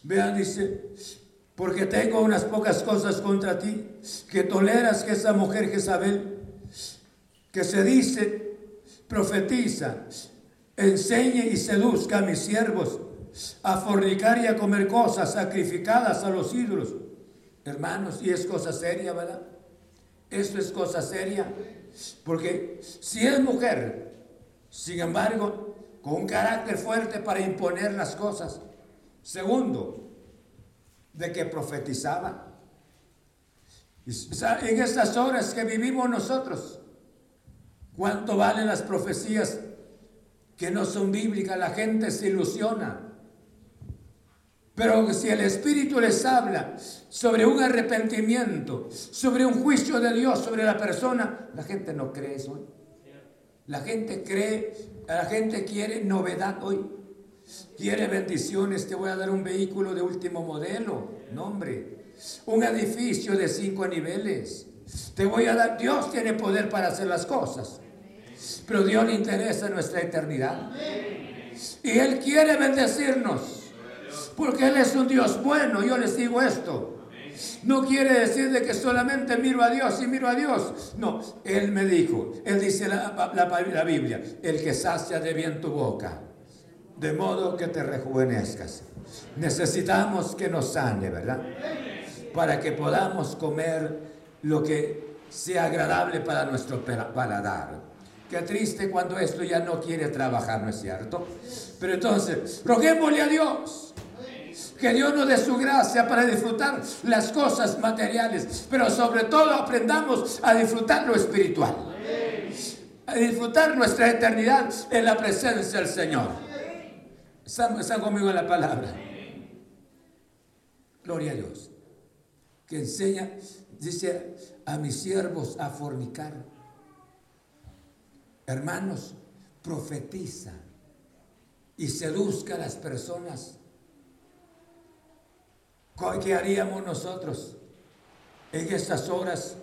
Vean, dice, porque tengo unas pocas cosas contra ti, que toleras que esa mujer Jezabel, que se dice, profetiza, enseñe y seduzca a mis siervos a fornicar y a comer cosas sacrificadas a los ídolos. Hermanos, y es cosa seria, ¿verdad? Esto es cosa seria. Porque si es mujer, sin embargo, con un carácter fuerte para imponer las cosas. Segundo, de que profetizaba. En estas horas que vivimos nosotros, ¿cuánto valen las profecías que no son bíblicas? La gente se ilusiona. Pero si el Espíritu les habla sobre un arrepentimiento, sobre un juicio de Dios sobre la persona, la gente no cree eso. La gente cree, la gente quiere novedad hoy. Quiere bendiciones, te voy a dar un vehículo de último modelo. No, hombre. Un edificio de cinco niveles. Te voy a dar, Dios tiene poder para hacer las cosas. Pero Dios le interesa nuestra eternidad. Y Él quiere bendecirnos. Porque Él es un Dios bueno, yo les digo esto. No quiere decir de que solamente miro a Dios y miro a Dios. No, Él me dijo, Él dice la, la, Biblia, el que sacia de bien tu boca, de modo que te rejuvenezcas. Necesitamos que nos sane, ¿verdad? Para que podamos comer lo que sea agradable para nuestro paladar. Qué triste cuando esto ya no quiere trabajar, ¿no es cierto? Pero entonces, roguémosle a Dios que Dios nos dé su gracia para disfrutar las cosas materiales, pero sobre todo aprendamos a disfrutar lo espiritual. A disfrutar nuestra eternidad en la presencia del Señor. Están, conmigo en la palabra. Gloria a Dios. Que enseña, dice a mis siervos a fornicar. Hermanos, profetiza y seduzca a las personas ¿Qué haríamos nosotros en estas horas?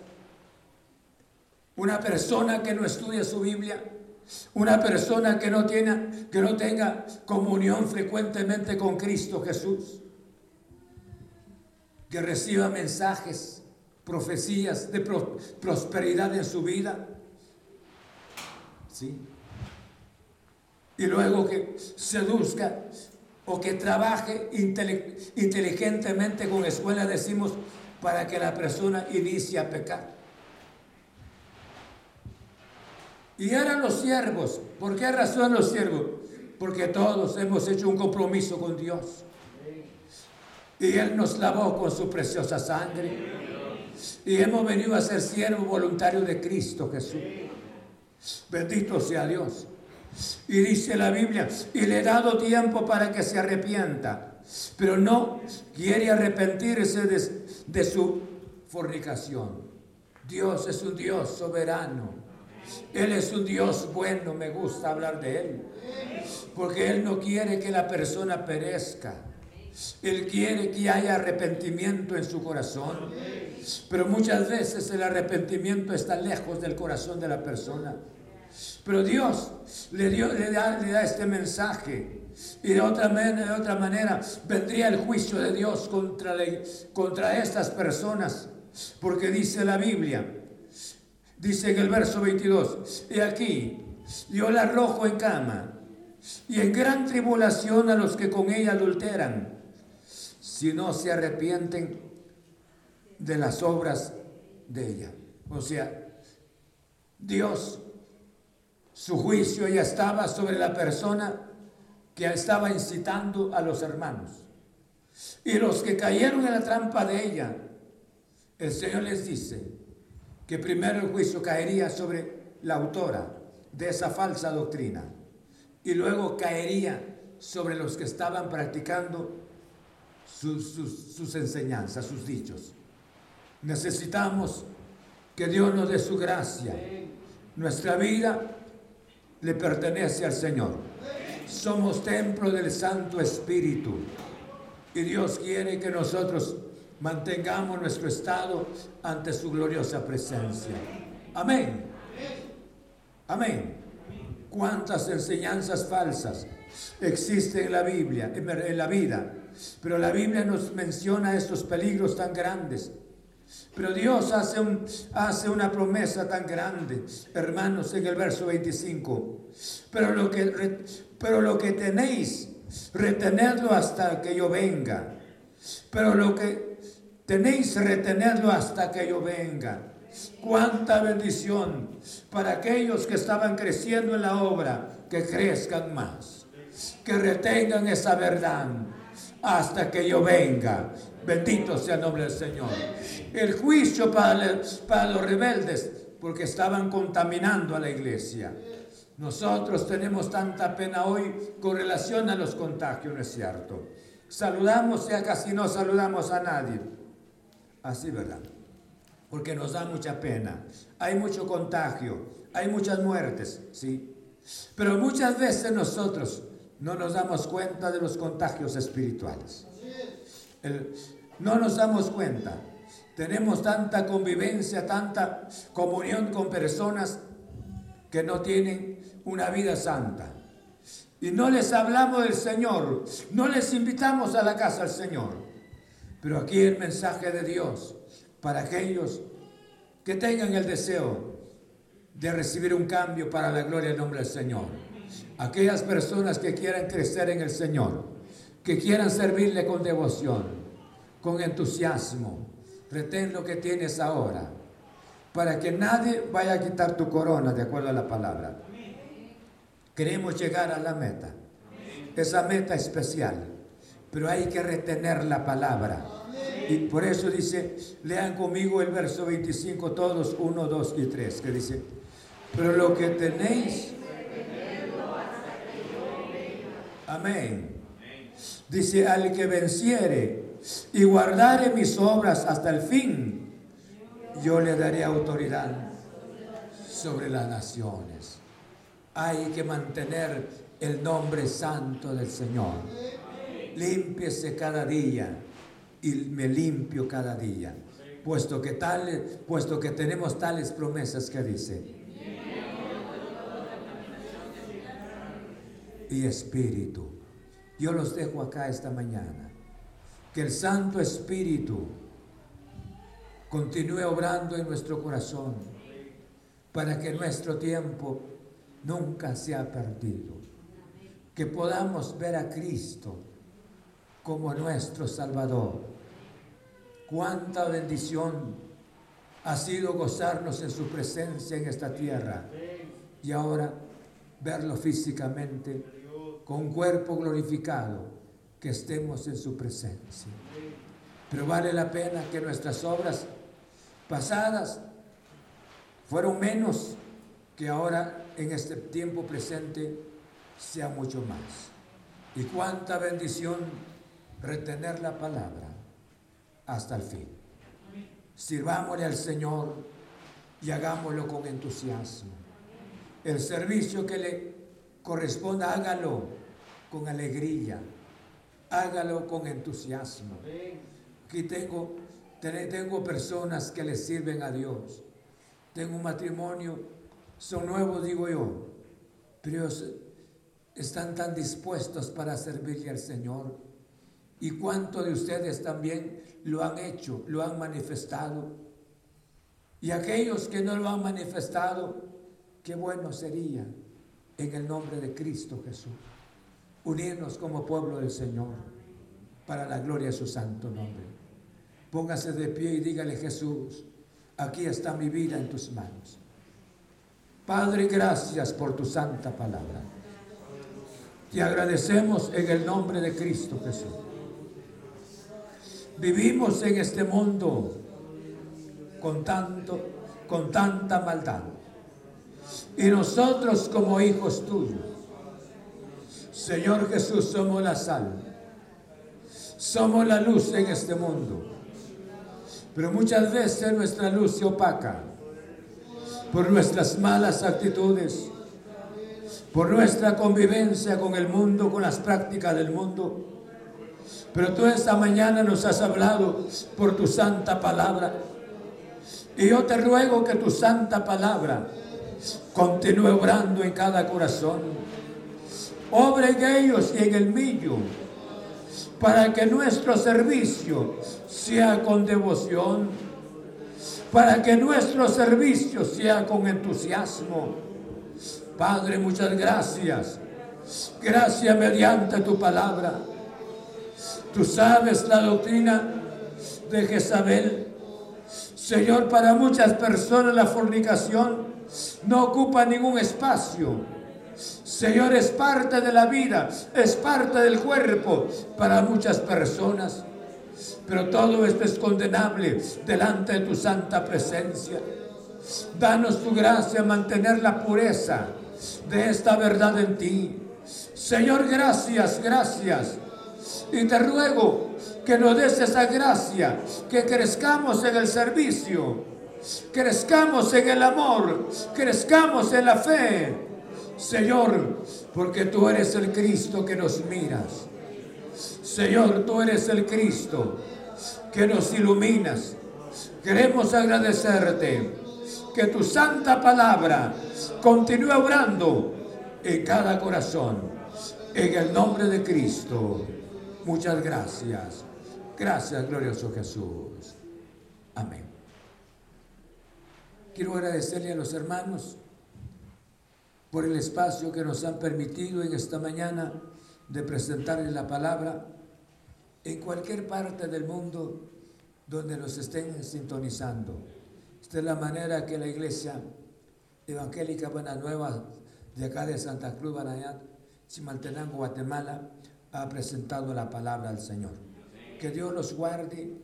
Una persona que no estudia su Biblia, una persona que no, tiene, que no tenga comunión frecuentemente con Cristo Jesús, que reciba mensajes, profecías de prosperidad en su vida. ¿Sí? Y luego que seduzca o que trabaje inteligentemente con escuela, decimos, para que la persona inicie a pecar. Y eran los siervos. ¿Por qué razón los siervos? Porque todos hemos hecho un compromiso con Dios. Y Él nos lavó con su preciosa sangre. Y hemos venido a ser siervos voluntarios de Cristo Jesús. Bendito sea Dios. Y dice la Biblia, y le he dado tiempo para que se arrepienta, pero no quiere arrepentirse de, su fornicación. Dios es un Dios soberano. Él es un Dios bueno, me gusta hablar de Él. Porque Él no quiere que la persona perezca. Él quiere que haya arrepentimiento en su corazón. Pero muchas veces el arrepentimiento está lejos del corazón de la persona. Pero Dios le, dio, le, da, este mensaje. Y de otra, de otra manera vendría el juicio de Dios contra, contra estas personas. Porque dice la Biblia, dice en el verso 22, y aquí yo la arrojo en cama y en gran tribulación a los que con ella adulteran, si no se arrepienten de las obras de ella. O sea, Dios su juicio ya estaba sobre la persona que estaba incitando a los hermanos. Y los que cayeron en la trampa de ella, el Señor les dice que primero el juicio caería sobre la autora de esa falsa doctrina y luego caería sobre los que estaban practicando sus, enseñanzas, sus dichos. Necesitamos que Dios nos dé su gracia. Nuestra vida le pertenece al Señor. Somos templo del Santo Espíritu. Y Dios quiere que nosotros mantengamos nuestro estado ante su gloriosa presencia. Amén. Amén. ¿Cuántas enseñanzas falsas existen en la Biblia, en la vida? Pero la Biblia nos menciona estos peligros tan grandes. Pero Dios hace, hace una promesa tan grande, hermanos, en el verso 25. Pero lo que, pero lo que tenéis, retenedlo hasta que yo venga. Pero lo que tenéis, retenerlo hasta que yo venga. Cuánta bendición para aquellos que estaban creciendo en la obra, que crezcan más, que retengan esa verdad hasta que yo venga. Bendito sea el nombre del Señor. El juicio para, los rebeldes, porque estaban contaminando a la iglesia. Nosotros tenemos tanta pena hoy con relación a los contagios, ¿no es cierto? Saludamos y casi no saludamos a nadie. Así, ¿verdad? Porque nos da mucha pena. Hay mucho contagio, hay muchas muertes, ¿sí? Pero muchas veces nosotros no nos damos cuenta de los contagios espirituales. no nos damos cuenta. Tenemos tanta convivencia, tanta comunión con personas que no tienen una vida santa. Y no les hablamos del Señor, no les invitamos a la casa del Señor. Pero aquí el mensaje de Dios para aquellos que tengan el deseo de recibir un cambio para la gloria del nombre del Señor. Aquellas personas que quieran crecer en el Señor, que quieran servirle con devoción, con entusiasmo, retén lo que tienes ahora, para que nadie vaya a quitar tu corona, de acuerdo a la palabra. Queremos llegar a la meta, esa meta especial, pero hay que retener la palabra. Y por eso dice, lean conmigo el verso 25 todos, 1, 2 y 3, que dice, pero lo que tenéis... Amén. Dice, al que venciere y guardare mis obras hasta el fin, yo le daré autoridad sobre las naciones. Hay que mantener el nombre santo del Señor. Límpiese cada día y me limpio cada día, puesto que, puesto que tenemos tales promesas que dice. Y Espíritu. Yo los dejo acá esta mañana. Que el Santo Espíritu continúe obrando en nuestro corazón para que nuestro tiempo nunca sea perdido. Que podamos ver a Cristo como nuestro Salvador. Cuánta bendición ha sido gozarnos en su presencia en esta tierra y ahora verlo físicamente con cuerpo glorificado, que estemos en su presencia. Pero vale la pena que nuestras obras pasadas fueron menos que ahora en este tiempo presente sea mucho más. Y cuánta bendición retener la palabra hasta el fin. Sirvámosle al Señor y hagámoslo con entusiasmo. El servicio que le corresponda, hágalo con alegría, hágalo con entusiasmo. Aquí tengo, tengo personas que le sirven a Dios. Tengo un matrimonio, son nuevos, digo yo, pero están tan dispuestos para servirle al Señor ¿Y cuántos de ustedes también lo han hecho, lo han manifestado? Y aquellos que no lo han manifestado, qué bueno sería en el nombre de Cristo Jesús unirnos como pueblo del Señor para la gloria de su santo nombre. Póngase de pie y dígale Jesús, aquí está mi vida en tus manos. Padre, gracias por tu santa palabra. Te agradecemos en el nombre de Cristo Jesús. Vivimos en este mundo con tanto, con tanta maldad. Y nosotros como hijos tuyos, Señor Jesús, somos la sal. Somos la luz en este mundo. Pero muchas veces nuestra luz se opaca por nuestras malas actitudes, por nuestra convivencia con el mundo, con las prácticas del mundo pero tú esta mañana nos has hablado por tu santa palabra. Y yo te ruego que tu santa palabra continúe obrando en cada corazón. Obra en ellos en el mío, para que nuestro servicio sea con devoción, para que nuestro servicio sea con entusiasmo. Padre, muchas gracias. Gracias mediante tu palabra. Tú sabes la doctrina de Jezabel. Señor, para muchas personas la fornicación no ocupa ningún espacio. Señor, es parte de la vida, es parte del cuerpo para muchas personas. Pero todo esto es condenable delante de tu santa presencia. Danos tu gracia mantener la pureza de esta verdad en ti. Señor, gracias, gracias. Y te ruego que nos des esa gracia, que crezcamos en el servicio, crezcamos en el amor, crezcamos en la fe. Señor, porque tú eres el Cristo que nos miras. Señor, tú eres el Cristo que nos iluminas. Queremos agradecerte que tu santa palabra continúe obrando en cada corazón. En el nombre de Cristo. Muchas gracias. Gracias, glorioso Jesús. Amén. Quiero agradecerle a los hermanos por el espacio que nos han permitido en esta mañana de presentarles la palabra en cualquier parte del mundo donde nos estén sintonizando. Esta es la manera que la iglesia evangélica Buena Nueva de acá de Santa Cruz, Banayat, Chimaltenango, Guatemala, ha presentado la palabra al Señor. Que Dios los guarde,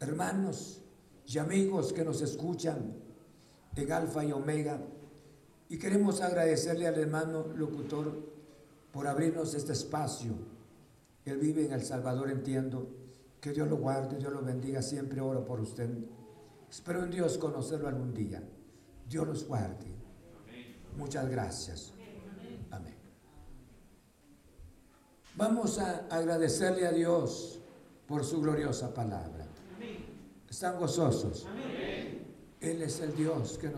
hermanos y amigos que nos escuchan en Alfa y Omega. Y queremos agradecerle al hermano locutor por abrirnos este espacio. Él vive en El Salvador, entiendo. Que Dios lo guarde, Dios lo bendiga. Siempre oro por usted. Espero en Dios conocerlo algún día. Dios los guarde. Muchas gracias. Amén. Vamos a agradecerle a Dios por su gloriosa palabra. ¿Están gozosos? Él es el Dios que nos